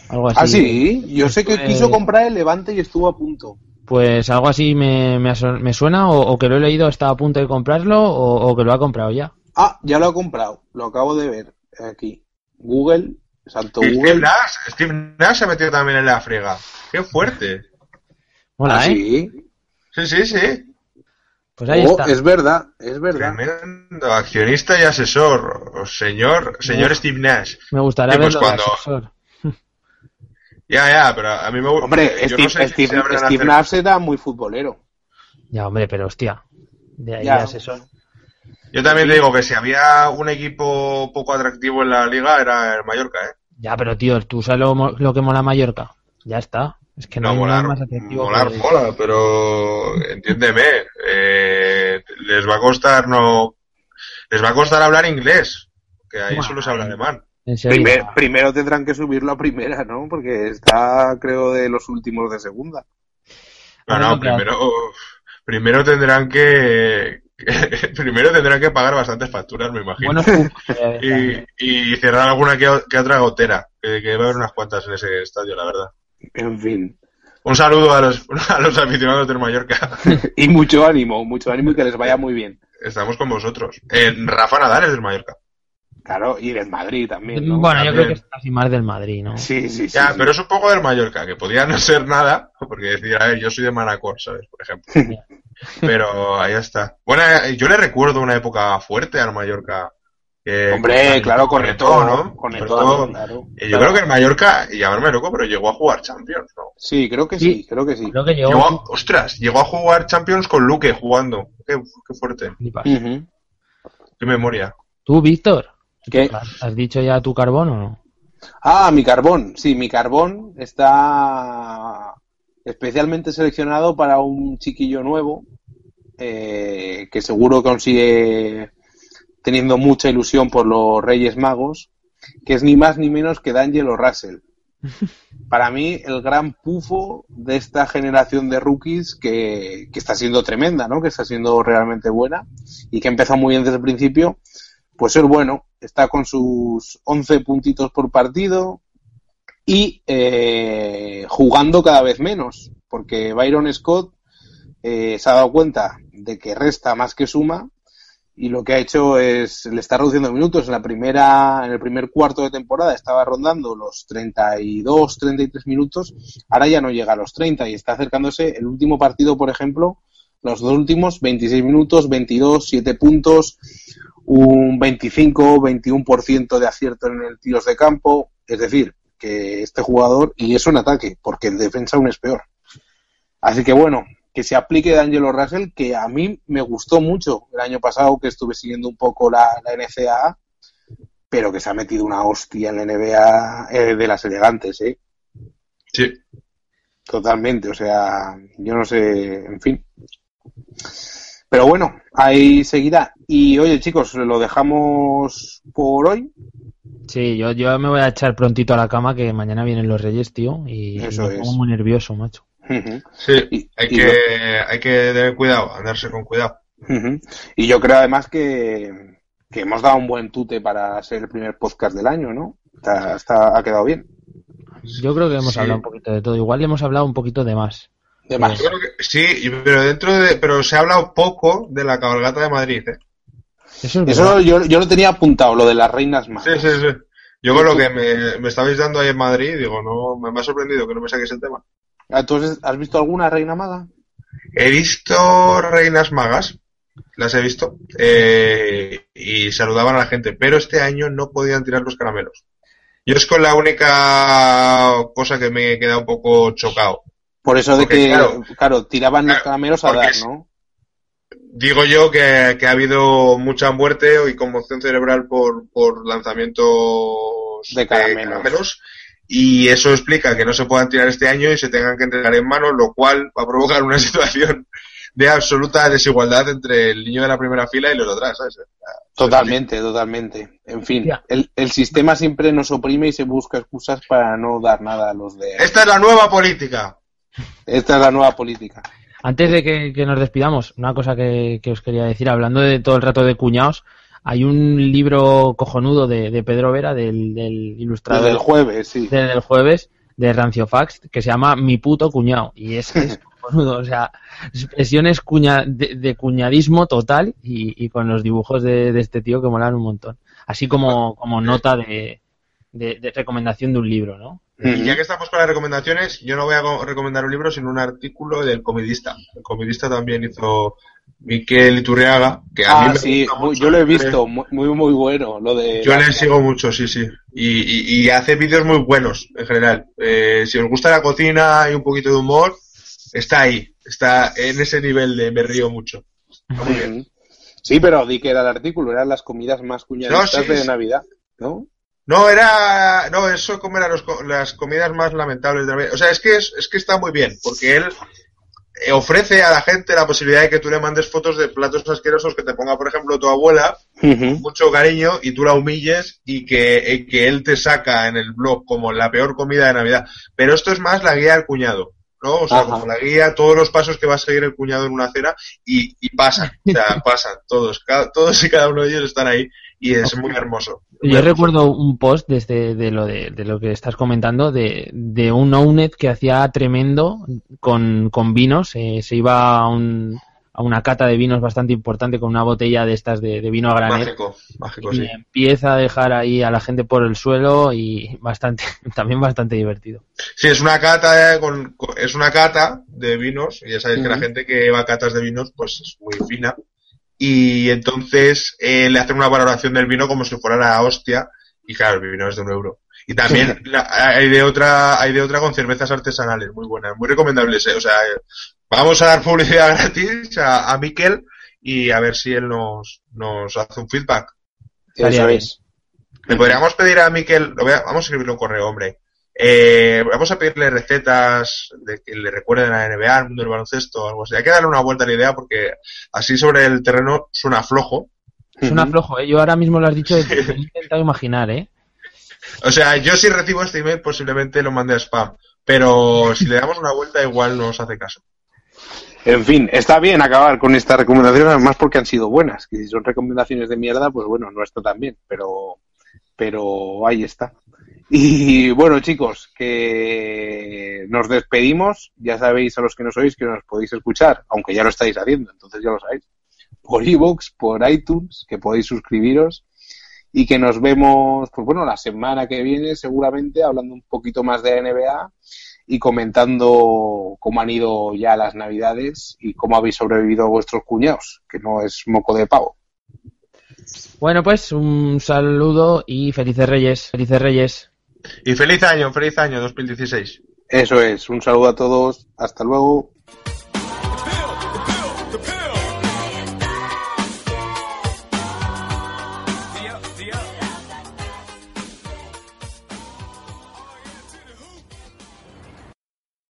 Algo así. Ah, sí. Yo sé que quiso comprar el Levante y estuvo a punto. Pues algo así me, me, suena, o, o que lo he leído, está a punto de comprarlo, o, o que lo ha comprado ya. Ah, ya lo ha comprado. Lo acabo de ver aquí. Google, Santo Y Steve. Nash, Steve Nash se ha metido también en la friega. ¡Qué fuerte! Hola, Ah, ¿eh? sí. Sí, sí, sí. Pues ahí Oh, está. es verdad, es verdad. Tremendo accionista y asesor. Señor, señor Steve Nash. Me gustaría pues verlo cuando- asesor. Ya, ya, pero a mí me gusta. Hombre, yo Steve, no sé Steve- Nash era muy futbolero. Ya, hombre, pero hostia. De ahí Ya. asesor. Yo también te digo que si había un equipo poco atractivo en la liga era el Mallorca, ¿eh? Ya, pero tío, tú sabes lo, que mola Mallorca. Ya está. Es que no, No, hay molar, nada más atractivo. molar que- mola, pero entiéndeme, eh, les va a costar no, les va a costar hablar inglés, que ahí solo se habla alemán. Primer- primero tendrán que subirlo a primera, ¿no? Porque está, creo, de los últimos de segunda. No, Ah, no, primero, primero tendrán que, primero tendrán que pagar bastantes facturas, me imagino. Eh, y, y cerrar alguna que, otra gotera, que, que va a haber unas cuantas en ese estadio, la verdad. En fin. Un saludo a los, a los aficionados del Mallorca. Y mucho ánimo, mucho ánimo y que les vaya muy bien. Estamos con vosotros. Eh, Rafa Nadal es del Mallorca. Claro, y del Madrid también, ¿no? Bueno, yo creo que es casi más del Madrid, ¿no? Sí, sí, sí. Ya, sí. pero es un poco del Mallorca, que podía no ser nada, porque decir, a ver, yo soy de Manacor, ¿sabes? Por ejemplo. Pero ahí está. Bueno, eh, yo le recuerdo una época fuerte al Mallorca. Hombre, con- claro, con con Eto'o, ¿no? Con Eto'o, Eto'o. claro. Y yo creo que el Mallorca, y llamarme loco, pero llegó a jugar Champions, ¿no? Sí, creo que sí, Sí. creo que sí. Creo que llegó. Llegó a- ostras, llegó a jugar Champions con Luque jugando. Qué, qué fuerte, qué memoria. ¿Tú, Víctor? ¿Qué? ¿Has dicho ya tu carbón o no? Ah, mi carbón. Sí, mi carbón está especialmente seleccionado para un chiquillo nuevo eh, que seguro consigue teniendo mucha ilusión por los Reyes Magos, que es ni más ni menos que D'Angelo Russell. Para mí, el gran pufo de esta generación de rookies que, que está siendo tremenda, ¿no? Que está siendo realmente buena y que empezó muy bien desde el principio. Pues es bueno, está con sus 11 puntitos por partido y eh, jugando cada vez menos, porque Byron Scott eh, se ha dado cuenta de que resta más que suma y lo que ha hecho es le está reduciendo minutos. En la primera en el primer cuarto de temporada estaba rondando los 32 33 minutos ahora ya no llega a los 30 y está acercándose. El último partido por ejemplo los dos últimos 26 minutos 22 7 puntos un 25 21% de acierto en el tiros de campo. Es decir que este jugador y eso en ataque porque en defensa aún es peor así que bueno que se aplique D'Angelo Russell, que a mí me gustó mucho el año pasado que estuve siguiendo un poco la, la NCAA, pero que se ha metido una hostia en la NBA eh, de las elegantes, ¿eh? Sí. Totalmente, o sea, yo no sé, en fin. Pero bueno, ahí seguirá. Y oye, chicos, lo dejamos por hoy. Sí, yo, yo me voy a echar prontito a la cama que mañana vienen los Reyes, tío. Y Eso me pongo es. muy nervioso, macho. Sí, Y- hay y que, hay que tener cuidado, andarse con cuidado. Y yo creo además que, que hemos dado un buen tute para ser el primer podcast del año, ¿no? Está, está- ha quedado bien. Yo creo que hemos Sí. hablado un poquito de todo. Igual le hemos hablado un poquito de más. De más. Yo creo que sí, pero dentro de, pero se ha hablado poco de la cabalgata de Madrid, ¿eh? Eso es Eso verdad. yo, yo lo tenía apuntado, lo de las reinas más. Sí, sí, sí. Yo con lo que me, me estabais dando ahí en Madrid, digo, no, me, me ha sorprendido que no me saques el tema. Entonces, ¿has visto alguna reina maga? He visto reinas magas, las he visto, eh, y saludaban a la gente, pero este año no podían tirar los caramelos. Yo es con la única cosa que me queda un poco chocado. Por eso de Porque, que, claro, claro, tiraban los claro, caramelos a dar, ¿no? Digo yo que, que ha habido mucha muerte y conmoción cerebral por, por lanzamientos De caramelos. y eso explica que no se puedan tirar este año y se tengan que entregar en mano, lo cual va a provocar una situación de absoluta desigualdad entre el niño de la primera fila y los de atrás, ¿sabes? Totalmente, totalmente. En fin, el, el sistema siempre nos oprime y se busca excusas para no dar nada a los de... Esta es la nueva política. Esta es la nueva política. Antes de que, que nos despidamos, una cosa que, que os quería decir, hablando de todo el rato de cuñados, hay un libro cojonudo de, de Pedro Vera, del, del ilustrador Desde el jueves, sí. de- del jueves, de Rancio Fax, que se llama Mi puto cuñado. Y es, es cojonudo, o sea, expresiones cuña, de, de cuñadismo total y, y con los dibujos de, de este tío que molan un montón. Así como, como nota de, de, de recomendación de un libro, ¿no? Y ya que estamos con las recomendaciones, yo no voy a recomendar un libro, sino un artículo del comidista. El comidista también hizo Miquel Iturriaga, que a mí Ah, me sí, gusta muy- mucho. yo lo he visto, muy, muy, bueno, lo de... Yo le sigo mucho, sí, sí. Y, y- y hace vídeos muy buenos, en general. Eh, si os gusta la cocina y un poquito de humor, está ahí. Está en ese nivel de me río mucho. Está muy bien. Sí, pero di que era el artículo, eran las comidas más cuñadistas No, sí, de sí. Navidad, ¿no? No, era. No, eso como eran las comidas más lamentables de la vida. O sea, es que, es, es que está muy bien, porque él eh, ofrece a la gente la posibilidad de que tú le mandes fotos de platos asquerosos que te ponga, por ejemplo, tu abuela, mucho cariño, y tú la humilles y que, y que él te saca en el blog como la peor comida de Navidad. Pero esto es más la guía del cuñado. ¿no? O sea, Ajá. como la guía, todos los pasos que va a seguir el cuñado en una cena y, y pasan, o sea, pasan todos, cada- todos y cada uno de ellos están ahí y es muy hermoso. Yo recuerdo un post desde de lo de, de lo que estás comentando de, de un Ounet que hacía tremendo con, con vinos. eh, se iba a, un, a una cata de vinos bastante importante con una botella de estas de, de vino a granel Mágico, mágico, y sí. empieza a dejar ahí a la gente por el suelo y bastante también bastante divertido. Sí, es una cata eh, con, con- es una cata de vinos, y ya sabéis que la gente que va a catas de vinos, pues es muy fina. Y entonces eh, le hacen una valoración del vino como si fuera la hostia, y claro, el vino es de un euro. Y también la- hay de otra, hay de otra con cervezas artesanales, muy buenas, muy recomendables, eh. O sea, eh, vamos a dar publicidad gratis a, a Miquel y a ver si él nos, nos hace un feedback. Eso es. Le podríamos pedir a Miquel, lo voy a- vamos a escribirle un correo, hombre. Eh, vamos a pedirle recetas de que le recuerden a la NBA, al mundo del baloncesto o algo así. Hay que darle una vuelta a la idea porque así sobre el terreno suena flojo. Suena flojo, ¿eh? Yo ahora mismo lo has dicho, me he intentado imaginar, ¿eh? O sea, yo si recibo este email posiblemente lo mande a spam. Pero si le damos una vuelta igual nos hace caso. En fin, está bien acabar con estas recomendaciones, además porque han sido buenas. Que si son recomendaciones de mierda, pues bueno, no está tan bien, pero, pero ahí está. Y bueno, chicos, que nos despedimos. Ya sabéis a los que no sois que nos podéis escuchar, aunque ya lo estáis haciendo, entonces ya lo sabéis. Por iVoox, por iTunes, que podéis suscribiros y que nos vemos, pues bueno, la semana que viene seguramente hablando un poquito más de NBA y comentando cómo han ido ya las navidades y cómo habéis sobrevivido vuestros cuñados, que no es moco de pavo. Bueno, pues un saludo y felices reyes, felices reyes. Y feliz año, feliz año 2016. Eso es, un saludo a todos, hasta luego.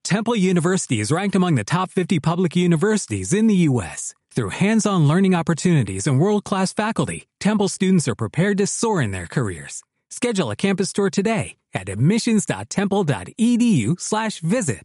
Temple University is ranked among the top 50 public universities in the U.S. Through hands-on learning opportunities and world-class faculty, Temple students are prepared to soar in their careers. Schedule a campus tour today at admissions.temple.edu slash visit.